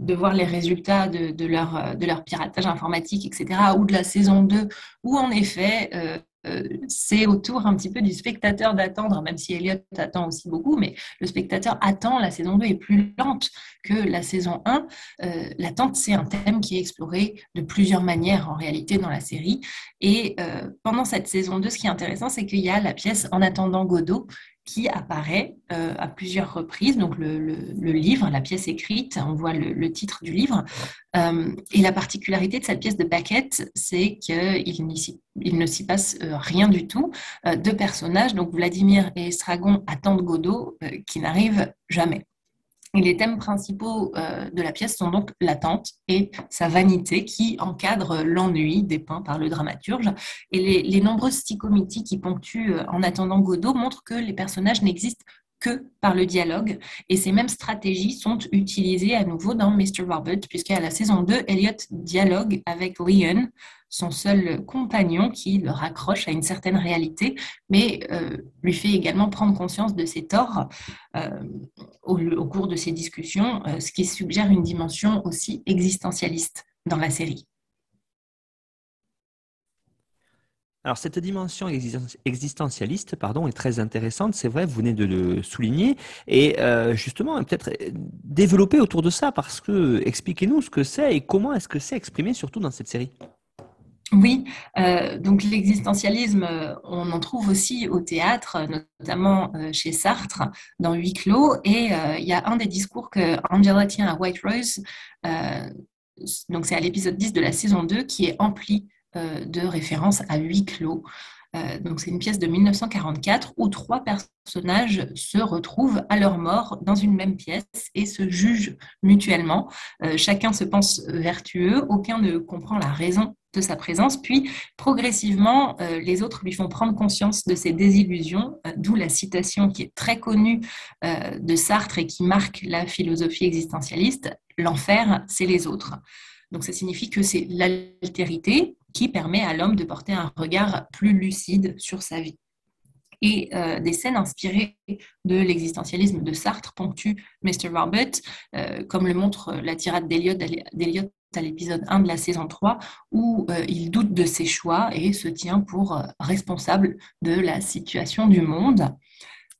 de voir les résultats de, leur, de leur piratage informatique, etc., ou de la saison 2, où en effet, euh, euh, c'est au tour un petit peu du spectateur d'attendre, même si Elliot attend aussi beaucoup, mais le spectateur attend, la saison 2 est plus lente que la saison 1. Euh, l'attente, c'est un thème qui est exploré de plusieurs manières en réalité dans la série. Et pendant cette saison 2, ce qui est intéressant, c'est qu'il y a la pièce En attendant Godot, qui apparaît euh, à plusieurs reprises. Donc le, livre, la pièce écrite, on voit le, titre du livre. Euh, et la particularité de cette pièce de Beckett, c'est qu'il ne s'y passe euh, rien du tout. deux personnages, donc Vladimir et Estragon, attendent Godot, qui n'arrivent jamais. Et les thèmes principaux euh, de la pièce sont donc l'attente et sa vanité qui encadre l'ennui dépeint par le dramaturge. Et les, nombreuses psychométies qui ponctuent euh, En attendant Godot montrent que les personnages n'existent que par le dialogue. Et ces mêmes stratégies sont utilisées à nouveau dans Mr. Robert, puisqu'à la saison 2, Elliot dialogue avec Leon, son seul compagnon qui le raccroche à une certaine réalité, mais euh, lui fait également prendre conscience de ses torts euh, au, cours de ces discussions, euh, ce qui suggère une dimension aussi existentialiste dans la série. Alors cette dimension existentialiste pardon, est très intéressante, c'est vrai, vous venez de le souligner, et euh, justement peut-être euh, développer autour de ça, parce que expliquez-nous ce que c'est et comment est-ce que c'est exprimé surtout dans cette série. Oui, euh, donc l'existentialisme, on en trouve aussi au théâtre, notamment chez Sartre, dans Huis clos, et il y a un des discours que Angela tient à White Rose, donc c'est à l'épisode 10 de la saison 2, qui est empli euh, de référence à huis clos. Euh, donc c'est une pièce de 1944 où trois personnages se retrouvent à leur mort dans une même pièce et se jugent mutuellement. Euh, chacun se pense vertueux, aucun ne comprend la raison de sa présence, puis progressivement, les autres lui font prendre conscience de ses désillusions, d'où la citation qui est très connue de Sartre et qui marque la philosophie existentialiste, l'enfer, c'est les autres. Donc ça signifie que c'est l'altérité qui permet à l'homme de porter un regard plus lucide sur sa vie. Et euh, des scènes inspirées de l'existentialisme de Sartre ponctuent Mr. Robert, euh, comme le montre la tirade d'Eliot à l'épisode 1 de la saison 3, où euh, il doute de ses choix et se tient pour responsable de la situation du monde.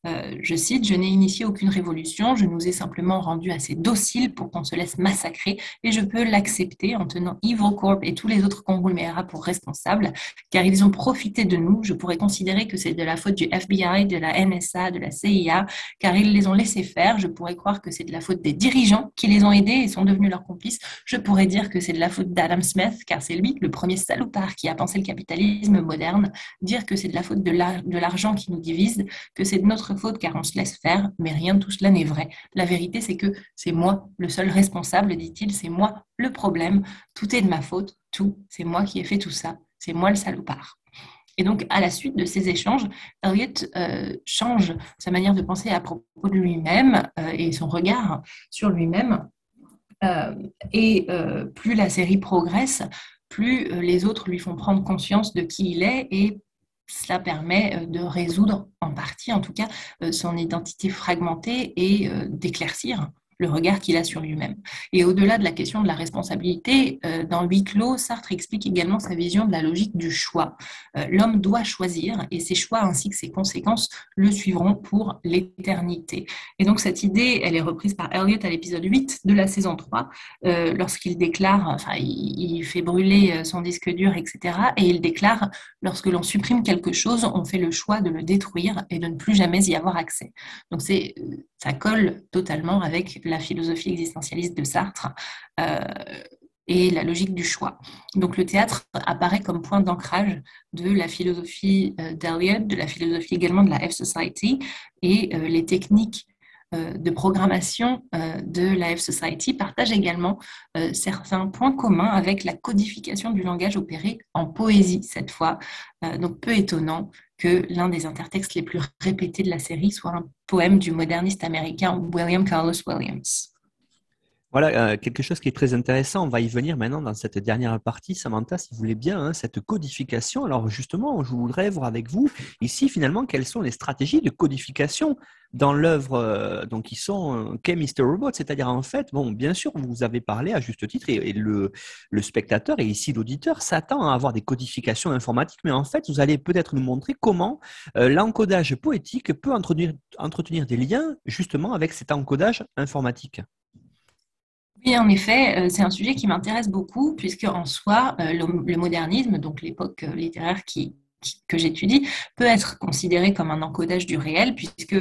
Euh, je cite, Je n'ai initié aucune révolution, je nous ai simplement rendu assez dociles pour qu'on se laisse massacrer et je peux l'accepter en tenant Evil Corp et tous les autres conglomérats pour responsables, car ils ont profité de nous. Je pourrais considérer que c'est de la faute du FBI, de la NSA, de la CIA, car ils les ont laissés faire. Je pourrais croire que c'est de la faute des dirigeants qui les ont aidés et sont devenus leurs complices. Je pourrais dire que c'est de la faute d'Adam Smith, car c'est lui, le premier salopard qui a pensé le capitalisme moderne. Dire que c'est de la faute de l'argent qui nous divise, que c'est de notre faute car on se laisse faire, mais rien de tout cela n'est vrai. La vérité, c'est que c'est moi le seul responsable, dit-il, c'est moi le problème, tout est de ma faute, tout, c'est moi qui ai fait tout ça, c'est moi le salopard. Et donc, à la suite de ces échanges, Elliot euh, change sa manière de penser à propos de lui-même euh, et son regard sur lui-même. Euh, et plus la série progresse, plus les autres lui font prendre conscience de qui il est et cela permet euh, de résoudre, en partie en tout cas, euh, son identité fragmentée et euh, d'éclaircir le regard qu'il a sur lui-même. Et au-delà de la question de la responsabilité, euh, dans Huit clos, Sartre explique également sa vision de la logique du choix. Euh, l'homme doit choisir et ses choix ainsi que ses conséquences le suivront pour l'éternité. Et donc cette idée, elle est reprise par Elliot à l'épisode 8 de la saison 3, euh, lorsqu'il déclare, enfin il, fait brûler son disque dur, etc. Et il déclare, lorsque l'on supprime quelque chose, on fait le choix de le détruire et de ne plus jamais y avoir accès. Donc ça colle totalement avec la philosophie existentialiste de Sartre euh, et la logique du choix. Donc le théâtre apparaît comme point d'ancrage de la philosophie euh, d'Eliot, de la philosophie également de la F-Society, et euh, les techniques de programmation de la F-Society partagent également certains points communs avec la codification du langage opéré en poésie cette fois. donc peu étonnant que l'un des intertextes les plus répétés de la série soit un poème du moderniste américain William Carlos Williams. Voilà, euh, quelque chose qui est très intéressant. On va y venir maintenant dans cette dernière partie, Samantha, si vous voulez bien, hein, cette codification. Alors justement, je voudrais voir avec vous ici finalement quelles sont les stratégies de codification dans l'œuvre euh, donc qui sont qu'est Mr. Robot. C'est-à-dire en fait, bon, bien sûr, vous avez parlé à juste titre et, le, spectateur et ici l'auditeur s'attend à avoir des codifications informatiques, mais en fait, vous allez peut-être nous montrer comment euh, l'encodage poétique peut entretenir des liens justement avec cet encodage informatique. Oui, en effet, euh, c'est un sujet qui m'intéresse beaucoup, puisque en soi, euh, le, modernisme, donc l'époque euh, littéraire que j'étudie, peut être considéré comme un encodage du réel, puisque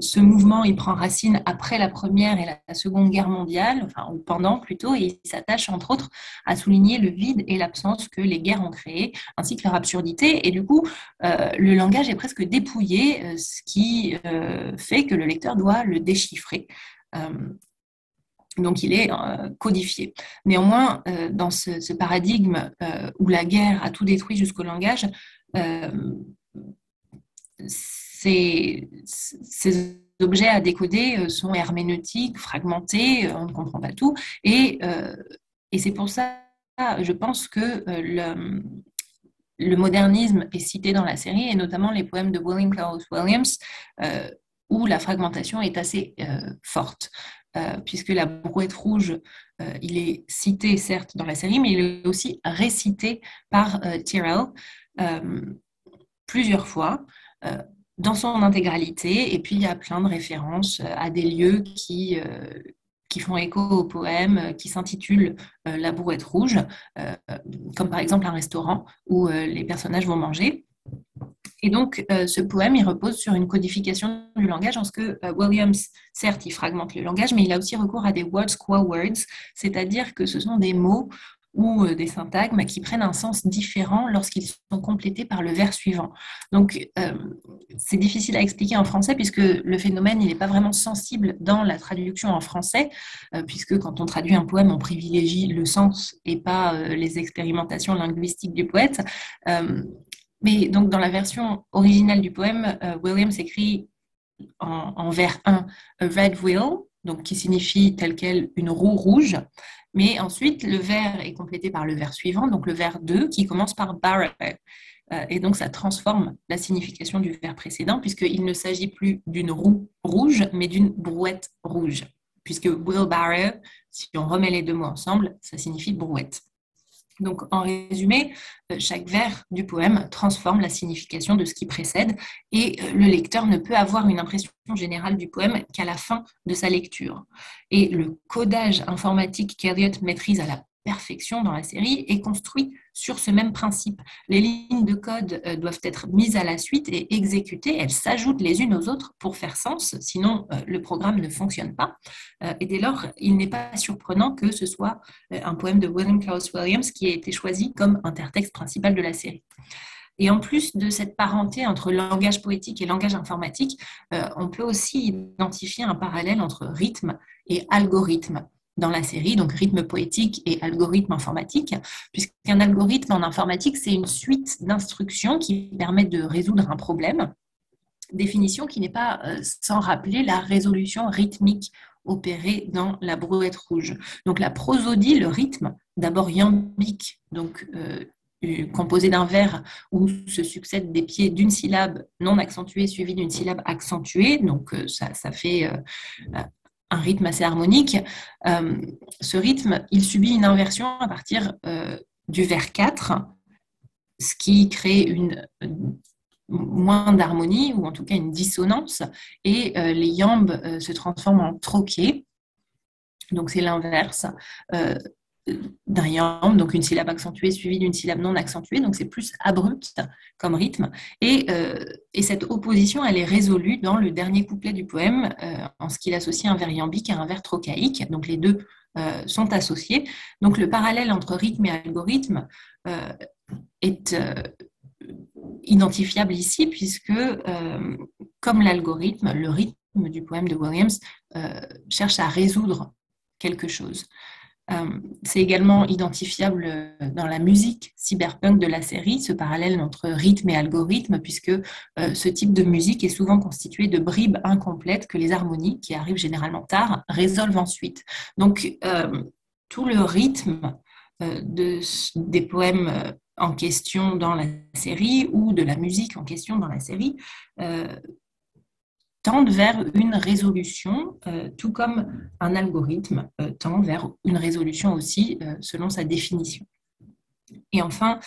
ce mouvement, il prend racine après la Première et la Seconde Guerre mondiale, enfin, ou pendant plutôt, et il s'attache entre autres à souligner le vide et l'absence que les guerres ont créé, ainsi que leur absurdité. Et du coup, le langage est presque dépouillé, ce qui fait que le lecteur doit le déchiffrer. Donc il est euh, codifié. Néanmoins, euh, dans ce, paradigme euh, où la guerre a tout détruit jusqu'au langage, ces, objets à décoder sont herméneutiques, fragmentés, on ne comprend pas tout. Et, c'est pour ça, je pense que le, modernisme est cité dans la série, et notamment les poèmes de William Carlos Williams, où la fragmentation est assez forte, euh, puisque la brouette rouge, il est cité certes dans la série, mais il est aussi récité par Tyrell plusieurs fois dans son intégralité, et puis il y a plein de références à des lieux qui, qui font écho au poème euh, qui s'intitule euh, La brouette rouge, euh, comme par exemple un restaurant où les personnages vont manger. Et donc, ce poème, il repose sur une codification du langage, en ce que Williams, certes, il fragmente le langage, mais il a aussi recours à des words qua words, c'est-à-dire que ce sont des mots ou euh, des syntagmes qui prennent un sens différent lorsqu'ils sont complétés par le vers suivant. Donc, euh, c'est difficile à expliquer en français puisque le phénomène n'est pas vraiment sensible dans la traduction en français, euh, puisque quand on traduit un poème, on privilégie le sens et pas les expérimentations linguistiques du poète. Mais donc, dans la version originale du poème, Williams écrit en, en vers 1 a red wheel, donc qui signifie tel quel une roue rouge. Mais ensuite, le vers est complété par le vers suivant, donc le vers 2, qui commence par barrow. Euh, et donc, ça transforme la signification du vers précédent, puisqu'il ne s'agit plus d'une roue rouge, mais d'une brouette rouge. Puisque wheelbarrow, si on remet les deux mots ensemble, ça signifie brouette. Donc, en résumé, euh, chaque vers du poème transforme la signification de ce qui précède et euh, le lecteur ne peut avoir une impression générale du poème qu'à la fin de sa lecture. Et le codage informatique qu'Eliot maîtrise à la perfection dans la série est construit sur ce même principe. Les lignes de code euh, doivent être mises à la suite et exécutées. Elles s'ajoutent les unes aux autres pour faire sens, sinon euh, le programme ne fonctionne pas. Euh, et dès lors, il n'est pas surprenant que ce soit un poème de William Carlos Williams qui ait été choisi comme intertexte principal de la série. Et en plus de cette parenté entre langage poétique et langage informatique, on peut aussi identifier un parallèle entre rythme et algorithme dans la série, donc rythme poétique et algorithme informatique, puisqu'un algorithme en informatique, c'est une suite d'instructions qui permettent de résoudre un problème, définition qui n'est pas euh, sans rappeler la résolution rythmique opérée dans la brouette rouge. Donc la prosodie, le rythme, d'abord iambique, donc euh, composé d'un vers où se succèdent des pieds d'une syllabe non accentuée suivie d'une syllabe accentuée. Donc euh, ça, ça fait un rythme assez harmonique. Euh, ce rythme, il subit une inversion à partir euh, du vers 4, ce qui crée une moins d'harmonie ou en tout cas une dissonance et euh, les yambes se transforment en troquets. Donc c'est l'inverse d'un yamb, donc une syllabe accentuée suivie d'une syllabe non accentuée, donc c'est plus abrupt comme rythme. Et, euh, et, cette opposition, elle est résolue dans le dernier couplet du poème, euh, en ce qu'il associe un vers iambique à un vers trochaïque, donc les deux euh, sont associés. Donc le parallèle entre rythme et algorithme est identifiable ici, puisque comme l'algorithme, le rythme du poème de Williams cherche à résoudre quelque chose. Euh, c'est également identifiable euh, dans la musique cyberpunk de la série, ce parallèle entre rythme et algorithme, puisque euh, ce type de musique est souvent constitué de bribes incomplètes que les harmonies, qui arrivent généralement tard, résolvent ensuite. Donc, tout le rythme de, des poèmes en question dans la série ou de la musique en question dans la série tendent vers une résolution, euh, tout comme un algorithme euh, tend vers une résolution aussi euh, selon sa définition. Et enfin,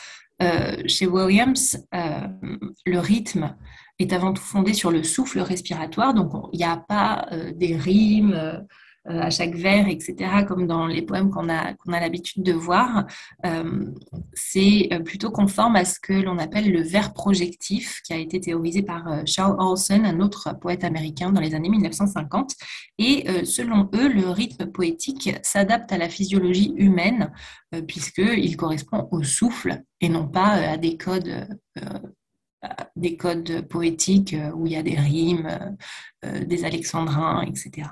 chez Williams, le rythme est avant tout fondé sur le souffle respiratoire, donc il n'y a pas des rimes à chaque vers, etc., comme dans les poèmes qu'on a, qu'on a l'habitude de voir, euh, c'est euh, plutôt conforme à ce que l'on appelle le vers projectif, qui a été théorisé par Charles Olson, un autre poète américain dans les années 1950. Et selon eux, le rythme poétique s'adapte à la physiologie humaine, puisqu'il correspond au souffle et non pas à des codes des codes poétiques où il y a des rimes, des alexandrins, etc.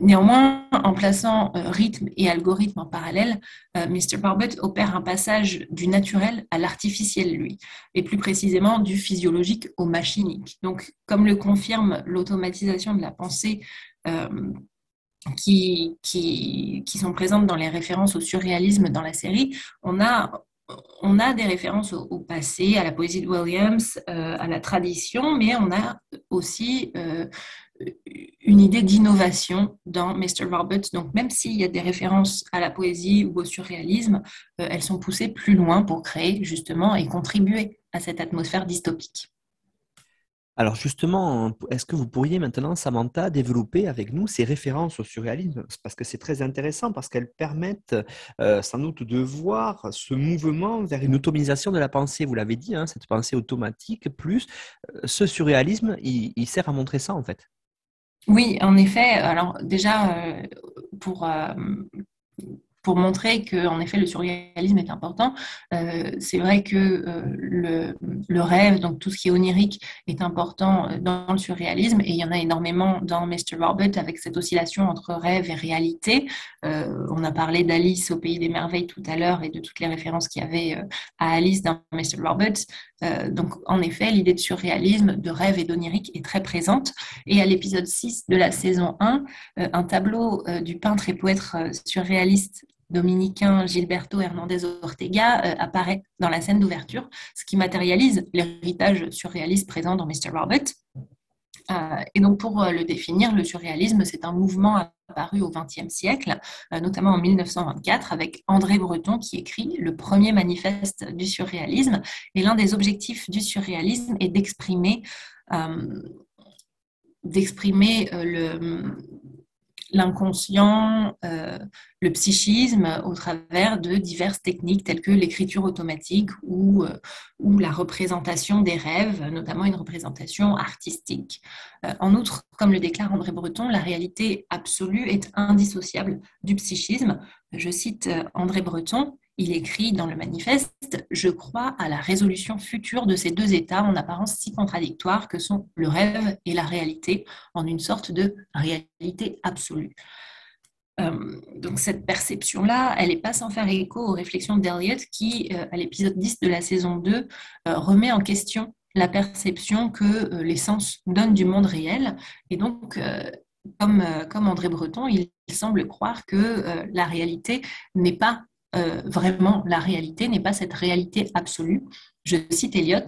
Néanmoins, en plaçant rythme et algorithme en parallèle, Mr. Barbet opère un passage du naturel à l'artificiel, lui, et plus précisément du physiologique au machinique. Donc, comme le confirme l'automatisation de la pensée qui, qui, qui, sont présentes dans les références au surréalisme dans la série, on a, on a des références au, passé, à la poésie de Williams, euh, à la tradition, mais on a aussi euh, une idée d'innovation dans Mr. Roberts. Donc même s'il y a des références à la poésie ou au surréalisme, euh, elles sont poussées plus loin pour créer justement et contribuer à cette atmosphère dystopique. Alors justement, est-ce que vous pourriez maintenant, Samantha, développer avec nous ces références au surréalisme? Parce que c'est très intéressant, parce qu'elles permettent euh, sans doute de voir ce mouvement vers une automatisation de la pensée. Vous l'avez dit, hein, cette pensée automatique, plus euh, ce surréalisme, il, sert à montrer ça en fait. Oui, en effet. Alors déjà, euh, pour pour montrer que, en effet, le surréalisme est important. Euh, c'est vrai que euh, le, rêve, donc tout ce qui est onirique, est important euh, dans le surréalisme et il y en a énormément dans Mr. Robert avec cette oscillation entre rêve et réalité. on a parlé d'Alice au Pays des Merveilles tout à l'heure et de toutes les références qu'il y avait à Alice dans Mr. Robert. donc, en effet, l'idée de surréalisme, de rêve et d'onirique est très présente. Et à l'épisode 6 de la saison 1, un tableau du peintre et poète surréaliste dominicain Gilberto Hernandez Ortega euh, apparaît dans la scène d'ouverture, ce qui matérialise l'héritage surréaliste présent dans Mr. Robert. Euh, et donc, pour euh, le définir, le surréalisme, c'est un mouvement apparu au XXe siècle, notamment en 1924, avec André Breton qui écrit le premier manifeste du surréalisme. Et l'un des objectifs du surréalisme est d'exprimer d'exprimer le, l'inconscient, euh, le psychisme au travers de diverses techniques telles que l'écriture automatique ou, euh, la représentation des rêves, notamment une représentation artistique. Euh, en outre, comme le déclare André Breton, la réalité absolue est indissociable du psychisme. Je cite André Breton, il écrit dans le manifeste Je crois à la résolution future de ces deux états en apparence si contradictoires que sont le rêve et la réalité, en une sorte de réalité absolue. Euh, donc cette perception-là, elle n'est pas sans faire écho aux réflexions d'Eliot qui, euh, à l'épisode 10 de la saison 2, euh, remet en question la perception que les sens donnent du monde réel. Et donc, comme, comme André Breton, il semble croire que la réalité n'est pas euh, vraiment la réalité, n'est pas cette réalité absolue. Je cite Eliot.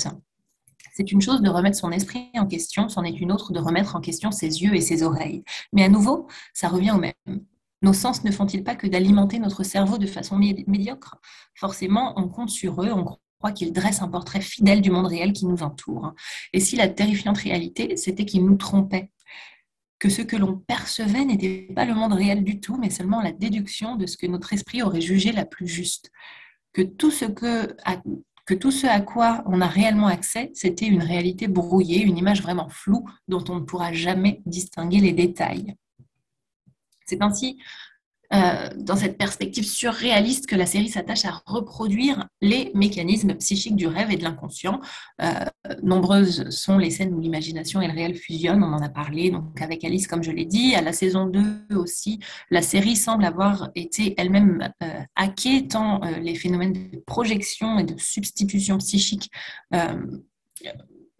C'est une chose de remettre son esprit en question, c'en est une autre de remettre en question ses yeux et ses oreilles. Mais à nouveau, ça revient au même. Nos sens ne font-ils pas que d'alimenter notre cerveau de façon médiocre? Forcément, on compte sur eux, on croit qu'ils dressent un portrait fidèle du monde réel qui nous entoure. Et si la terrifiante réalité, c'était qu'ils nous trompaient? Que ce que l'on percevait n'était pas le monde réel du tout, mais seulement la déduction de ce que notre esprit aurait jugé la plus juste. Que tout ce, à quoi on a réellement accès, c'était une réalité brouillée, une image vraiment floue dont on ne pourra jamais distinguer les détails. C'est ainsi euh, dans cette perspective surréaliste que la série s'attache à reproduire les mécanismes psychiques du rêve et de l'inconscient. Euh, nombreuses sont les scènes où l'imagination et le réel fusionnent, on en a parlé donc avec Alice comme je l'ai dit. À la saison 2 aussi, la série semble avoir été elle-même euh, hackée tant les phénomènes de projection et de substitution psychique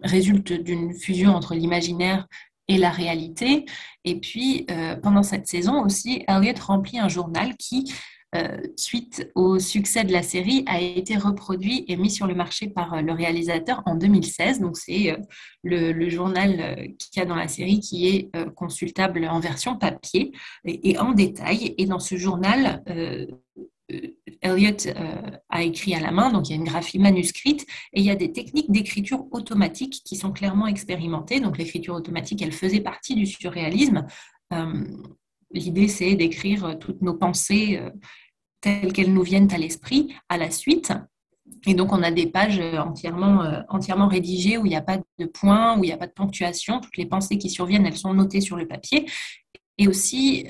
résultent d'une fusion entre l'imaginaire et la réalité. Et puis, euh, pendant cette saison aussi, Elliot remplit un journal qui, euh, suite au succès de la série, a été reproduit et mis sur le marché par euh, le réalisateur en 2016. Donc, c'est le, journal qu'il y a dans la série qui est consultable en version papier et, et, en détail. Et dans ce journal, Elliot euh, a écrit à la main, donc il y a une graphie manuscrite, et il y a des techniques d'écriture automatique qui sont clairement expérimentées. Donc l'écriture automatique, elle faisait partie du surréalisme. Euh, l'idée, c'est d'écrire toutes nos pensées euh, telles qu'elles nous viennent à l'esprit à la suite. Et donc, on a des pages entièrement, entièrement rédigées où il n'y a pas de points, où il n'y a pas de ponctuation. Toutes les pensées qui surviennent, elles sont notées sur le papier. Et aussi,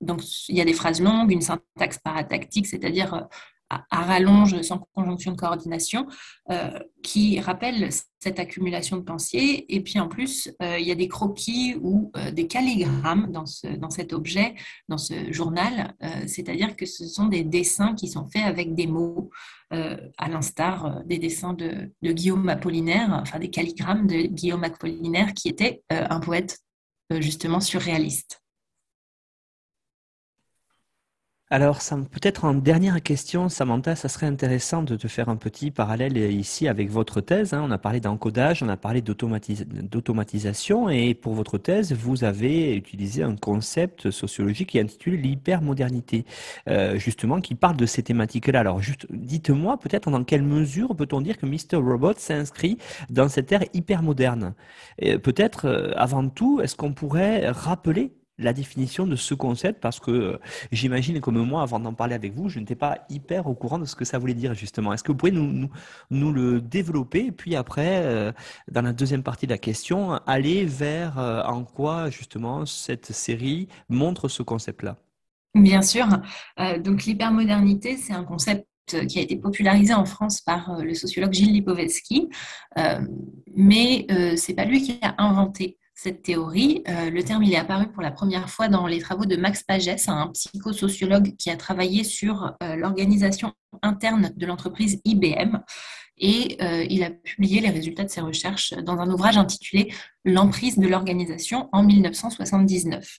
donc, il y a des phrases longues, une syntaxe paratactique, c'est-à-dire à, rallonge sans conjonction de coordination, euh, qui rappelle cette accumulation de pensées. Et puis en plus, euh, il y a des croquis ou euh, des calligrammes dans cet objet, dans ce journal, c'est-à-dire que ce sont des dessins qui sont faits avec des mots, à l'instar des dessins de, de, Guillaume Apollinaire, enfin des calligrammes de Guillaume Apollinaire, qui était un poète justement surréaliste. Alors, peut-être en dernière question, Samantha, ça serait intéressant de te faire un petit parallèle ici avec votre thèse. Hein. On a parlé d'encodage, on a parlé d'automatisation, et pour votre thèse, vous avez utilisé un concept sociologique qui est intitulé l'hypermodernité, euh, justement, qui parle de ces thématiques-là. Alors, juste, dites-moi peut-être dans quelle mesure peut-on dire que Mr. Robot s'inscrit dans cette ère hypermoderne? Peut-être, euh, avant tout, est-ce qu'on pourrait rappeler la définition de ce concept parce que euh, j'imagine comme moi, avant d'en parler avec vous, je n'étais pas hyper au courant de ce que ça voulait dire justement. Est-ce que vous pouvez nous, le développer? Puis après, euh, dans la deuxième partie de la question, aller vers euh, en quoi justement cette série montre ce concept-là? Bien sûr. donc l'hypermodernité, c'est un concept qui a été popularisé en France par le sociologue Gilles Lipovetsky, mais c'est pas lui qui a inventé cette théorie. Euh, le terme est apparu pour la première fois dans les travaux de Max Pagès, un psychosociologue qui a travaillé sur euh, l'organisation interne de l'entreprise IBM et euh, il a publié les résultats de ses recherches dans un ouvrage intitulé L'emprise de l'organisation en 1979.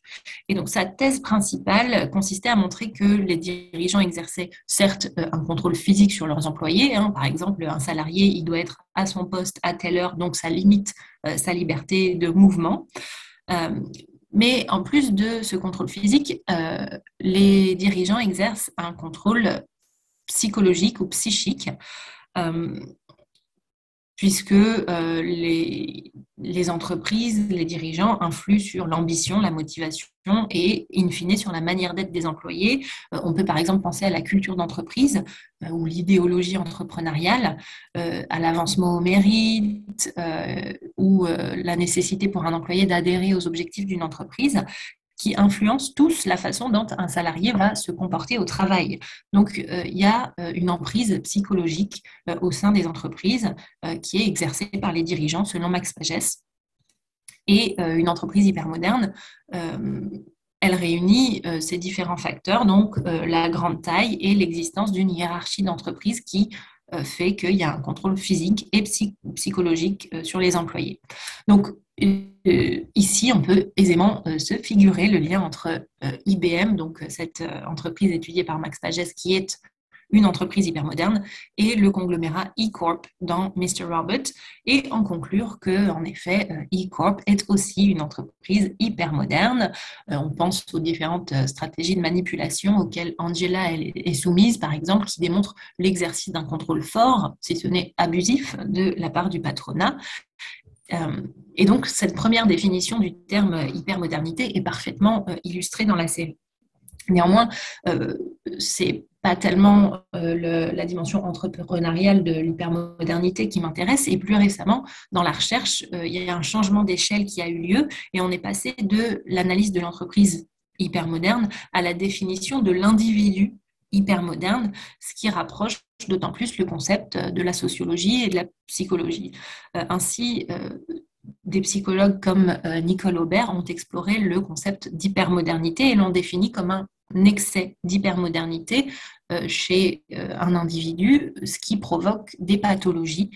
Et donc sa thèse principale consistait à montrer que les dirigeants exerçaient certes euh, un contrôle physique sur leurs employés, hein. par exemple un salarié il doit être à son poste à telle heure, donc ça limite euh, sa liberté de mouvement. mais en plus de ce contrôle physique, les dirigeants exercent un contrôle psychologique ou psychique puisque euh, les, les, entreprises, les dirigeants influent sur l'ambition, la motivation et, in fine, sur la manière d'être des employés. Euh, on peut par exemple penser à la culture d'entreprise ou l'idéologie entrepreneuriale, à l'avancement au mérite ou la nécessité pour un employé d'adhérer aux objectifs d'une entreprise qui influencent tous la façon dont un salarié va se comporter au travail. Donc, euh, il y a euh, une emprise psychologique euh, au sein des entreprises qui est exercée par les dirigeants, selon Max Pagès. Et une entreprise hypermoderne, elle réunit ces différents facteurs, donc la grande taille et l'existence d'une hiérarchie d'entreprise qui fait qu'il y a un contrôle physique et psychologique sur les employés. Donc, ici, on peut aisément euh, se figurer le lien entre euh, IBM, donc cette entreprise étudiée par Max Pagès, qui est une entreprise hypermoderne, et le conglomérat E-Corp dans Mr. Robert, et en conclure que, en effet, E-Corp est aussi une entreprise hypermoderne. On pense aux différentes stratégies de manipulation auxquelles Angela est soumise, par exemple, qui démontrent l'exercice d'un contrôle fort, si ce n'est abusif, de la part du patronat. Euh, et donc, cette première définition du terme hypermodernité est parfaitement euh, illustrée dans la série. Néanmoins, euh, c'est pas tellement la dimension entrepreneuriale de l'hypermodernité qui m'intéresse, et plus récemment, dans la recherche, il y a un changement d'échelle qui a eu lieu, et on est passé de l'analyse de l'entreprise hypermoderne à la définition de l'individu hyper moderne, ce qui rapproche d'autant plus le concept de la sociologie et de la psychologie. Euh, ainsi, euh, des psychologues comme euh, Nicole Aubert ont exploré le concept d'hypermodernité et l'ont défini comme un excès d'hypermodernité chez un individu, ce qui provoque des pathologies,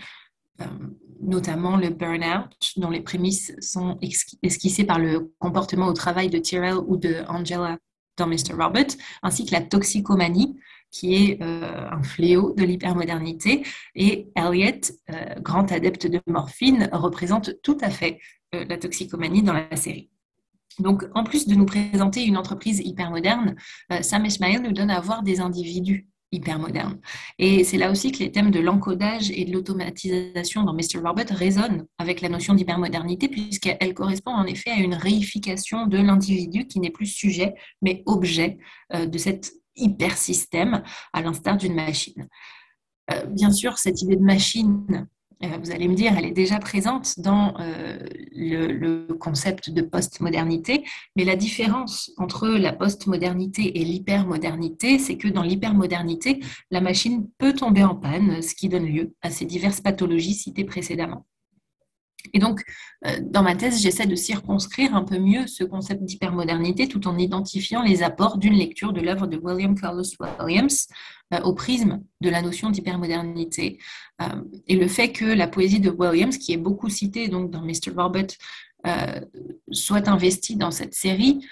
notamment le burn-out, dont les prémices sont esquissées par le comportement au travail de Tyrell ou de Angela dans Mr. Robert, ainsi que la toxicomanie, qui est euh, un fléau de l'hypermodernité. Et Elliot, euh, grand adepte de morphine, représente tout à fait euh, la toxicomanie dans la série. Donc, en plus de nous présenter une entreprise hypermoderne, Sam Esmail nous donne à voir des individus hyper moderne. Et c'est là aussi que les thèmes de l'encodage et de l'automatisation dans Mr. Robot résonnent avec la notion d'hypermodernité, puisqu'elle correspond en effet à une réification de l'individu qui n'est plus sujet, mais objet euh, de cet hypersystème, à l'instar d'une machine. Euh, bien sûr, cette idée de machine vous allez me dire, elle est déjà présente dans le, concept de postmodernité, mais la différence entre la postmodernité et l'hypermodernité, c'est que dans l'hypermodernité, la machine peut tomber en panne, ce qui donne lieu à ces diverses pathologies citées précédemment. Et donc, euh, dans ma thèse, j'essaie de circonscrire un peu mieux ce concept d'hypermodernité tout en identifiant les apports d'une lecture de l'œuvre de William Carlos Williams euh, au prisme de la notion d'hypermodernité. Euh, et le fait que la poésie de Williams, qui est beaucoup citée donc, dans Mr. Robert, soit investie dans cette série,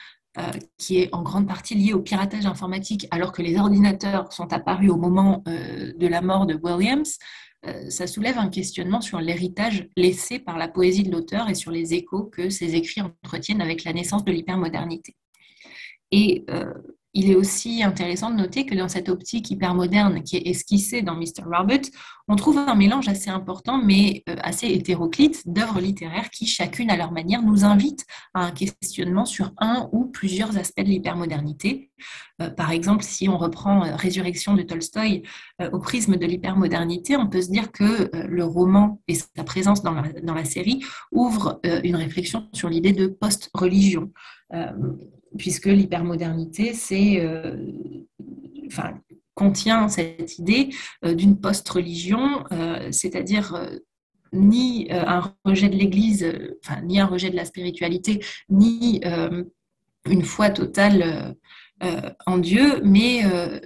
qui est en grande partie liée au piratage informatique, alors que les ordinateurs sont apparus au moment de la mort de Williams, euh, ça soulève un questionnement sur l'héritage laissé par la poésie de l'auteur et sur les échos que ces écrits entretiennent avec la naissance de l'hypermodernité. Et euh, il est aussi intéressant de noter que dans cette optique hyper moderne qui est esquissée dans Mr. Robert, on trouve un mélange assez important, mais euh, assez hétéroclite, d'œuvres littéraires qui, chacune à leur manière, nous invitent à un questionnement sur un ou plusieurs aspects de l'hypermodernité. Euh, par exemple, si on reprend euh, Résurrection de Tolstoï au prisme de l'hypermodernité, on peut se dire que le roman et sa présence dans la, dans la série ouvrent une réflexion sur l'idée de post-religion puisque l'hypermodernité, euh, contient cette idée euh, d'une post-religion, euh, c'est-à-dire ni un rejet de l'Église, ni un rejet de la spiritualité, ni une foi totale en Dieu, mais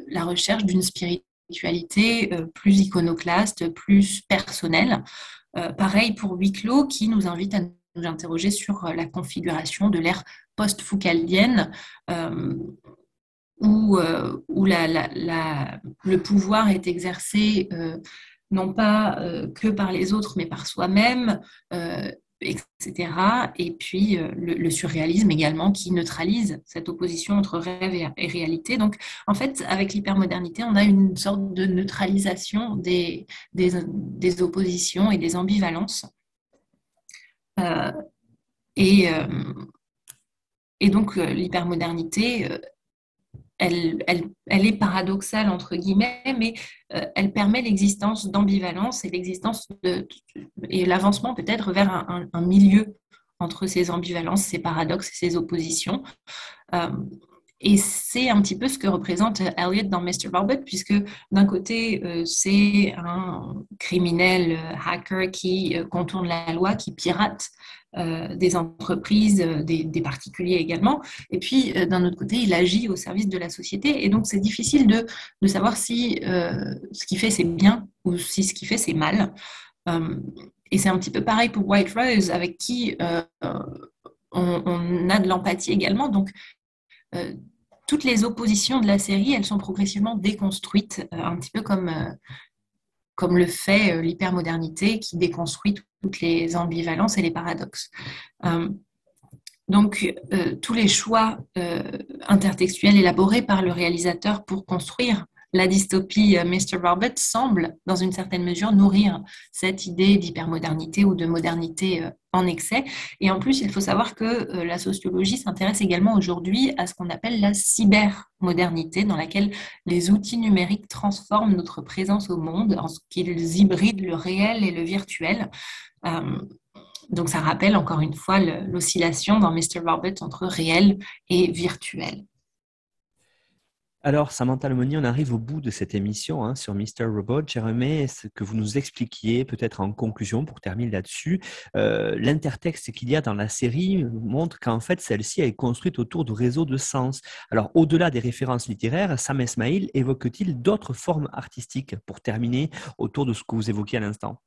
la recherche d'une spiritualité plus iconoclaste, plus personnelle. pareil pour Huis qui nous invite à nous interroger sur la configuration de l'ère post-foucaldienne euh, où, euh, où le pouvoir est exercé euh, non pas que par les autres, mais par soi-même, etc. Et puis le, surréalisme également qui neutralise cette opposition entre rêve et, réalité. Donc en fait, avec l'hypermodernité, on a une sorte de neutralisation des, des, oppositions et des ambivalences. et, et donc, euh, l'hypermodernité, euh, elle, est paradoxale, entre guillemets, mais euh, elle permet l'existence d'ambivalence et l'existence et l'avancement peut-être vers un, milieu entre ces ambivalences, ces paradoxes ces oppositions. Et c'est un petit peu ce que représente Elliot dans Mr. Robert, puisque d'un côté, c'est un criminel hacker qui contourne la loi, qui pirate euh, des entreprises, euh, des, particuliers également. Et puis, euh, d'un autre côté, il agit au service de la société. Et donc, c'est difficile de, savoir si ce qu'il fait, c'est bien ou si ce qu'il fait, c'est mal. et c'est un petit peu pareil pour White Rose, avec qui on, a de l'empathie également. Donc, toutes les oppositions de la série, elles sont progressivement déconstruites, un petit peu comme, comme le fait l'hypermodernité qui déconstruit toutes les ambivalences et les paradoxes. Euh, donc, euh, tous les choix euh, intertextuels élaborés par le réalisateur pour construire la dystopie Mr. Robert semblent, dans une certaine mesure, nourrir cette idée d'hypermodernité ou de modernité en excès. Et en plus, il faut savoir que la sociologie s'intéresse également aujourd'hui à ce qu'on appelle la cybermodernité, dans laquelle les outils numériques transforment notre présence au monde en ce qu'ils hybrident le réel et le virtuel. Euh, donc ça rappelle encore une fois l'oscillation dans Mr. Robert entre réel et virtuel. Alors, Samantha Lemoni, on arrive au bout de cette émission hein, sur Mr. Robot. J'aimerais que vous nous expliquiez, peut-être en conclusion, pour terminer là-dessus, euh, l'intertexte qu'il y a dans la série montre qu'en fait, celle-ci est construite autour de réseaux de sens. Alors, au-delà des références littéraires, Sam Esmail évoque-t-il d'autres formes artistiques? Pour terminer autour de ce que vous évoquiez à l'instant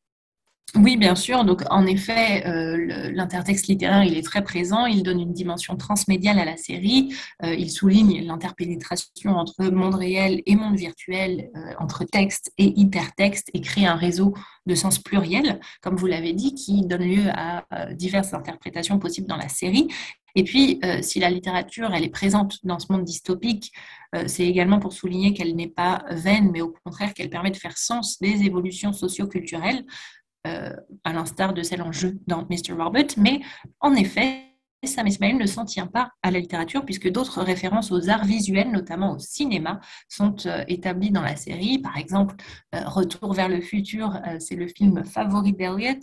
oui, bien sûr. Donc, en effet, euh, l'intertexte littéraire, il est très présent. Il donne une dimension transmédiale à la série. Euh, il souligne l'interpénétration entre monde réel et monde virtuel, euh, entre texte et hypertexte, et crée un réseau de sens pluriel, comme vous l'avez dit, qui donne lieu à diverses interprétations possibles dans la série. Et puis, si la littérature, elle est présente dans ce monde dystopique, c'est également pour souligner qu'elle n'est pas vaine, mais au contraire qu'elle permet de faire sens des évolutions socio-culturelles euh, à l'instar de celle en jeu dans Mr. Robert. Mais en effet, Sam Ismail ne s'en tient pas à la littérature puisque d'autres références aux arts visuels, notamment au cinéma, sont euh, établies dans la série. Par exemple, euh, Retour vers le futur, c'est le film favori d'Eliot,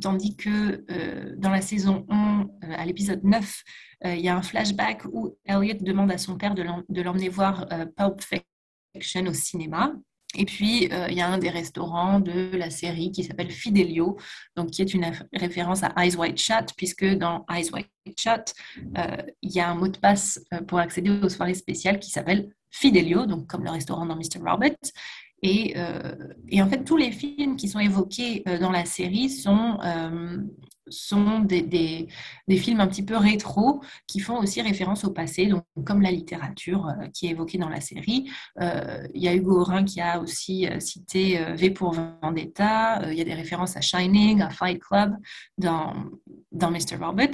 tandis que dans la saison 1, à l'épisode 9, il y a un flashback où Elliot demande à son père de l'emmener voir Pulp Fiction au cinéma. Et puis, euh, il y a un des restaurants de la série qui s'appelle Fidelio, donc qui est une référence à Eyes White Chat, puisque dans Eyes White Chat, euh, il y a un mot de passe euh, pour accéder aux soirées spéciales qui s'appelle Fidelio, donc comme le restaurant dans Mr. Robert. Et, en fait, tous les films qui sont évoqués dans la série sont sont des, films un petit peu rétro qui font aussi référence au passé, donc comme la littérature euh, qui est évoquée dans la série. Euh, il y a Hugo Orin qui a aussi euh, cité V pour Vendetta, il y a des références à Shining, à Fight Club dans, dans Mr. Robert.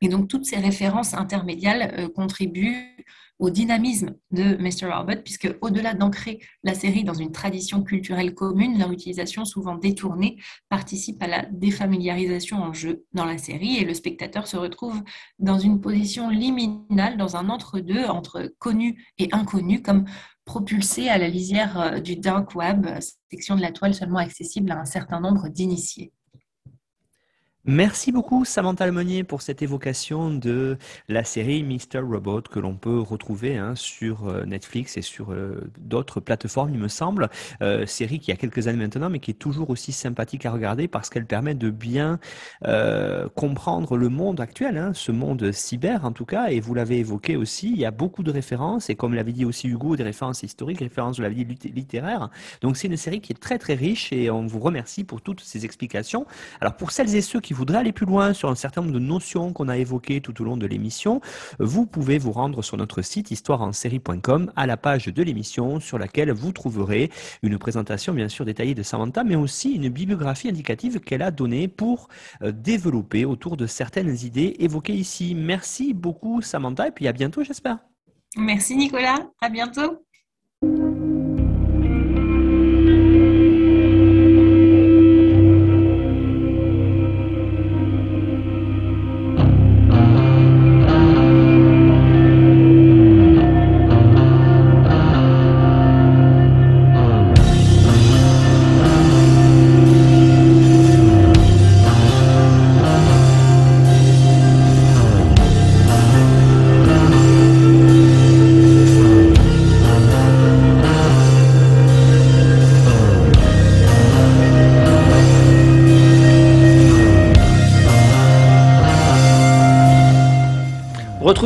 Et donc toutes ces références intermédiaires contribuent au dynamisme de Mr. Robot, puisque au-delà d'ancrer la série dans une tradition culturelle commune, leur utilisation souvent détournée participe à la défamiliarisation en jeu dans la série et le spectateur se retrouve dans une position liminale, dans un entre-deux entre connu et inconnu, comme propulsé à la lisière euh, du dark web, section de la toile seulement accessible à un certain nombre d'initiés. Merci beaucoup Samantha Almonier pour cette évocation de la série Mr. Robot que l'on peut retrouver hein, sur euh, Netflix et sur euh, d'autres plateformes, il me semble. Euh, série qui a quelques années maintenant, mais qui est toujours aussi sympathique à regarder parce qu'elle permet de bien comprendre le monde actuel, hein, ce monde cyber en tout cas. Et vous l'avez évoqué aussi, il y a beaucoup de références et comme l'avait dit aussi Hugo, des références historiques, références de la vie littéraire. Donc c'est une série qui est très très riche et on vous remercie pour toutes ces explications. Alors pour celles et ceux qui voudrais aller plus loin sur un certain nombre de notions qu'on a évoquées tout au long de l'émission, vous pouvez vous rendre sur notre site histoireensérie.com à la page de l'émission sur laquelle vous trouverez une présentation bien sûr détaillée de Samantha, mais aussi une bibliographie indicative qu'elle a donnée pour euh, développer autour de certaines idées évoquées ici. Merci beaucoup Samantha et puis à bientôt j'espère. Merci Nicolas, à bientôt.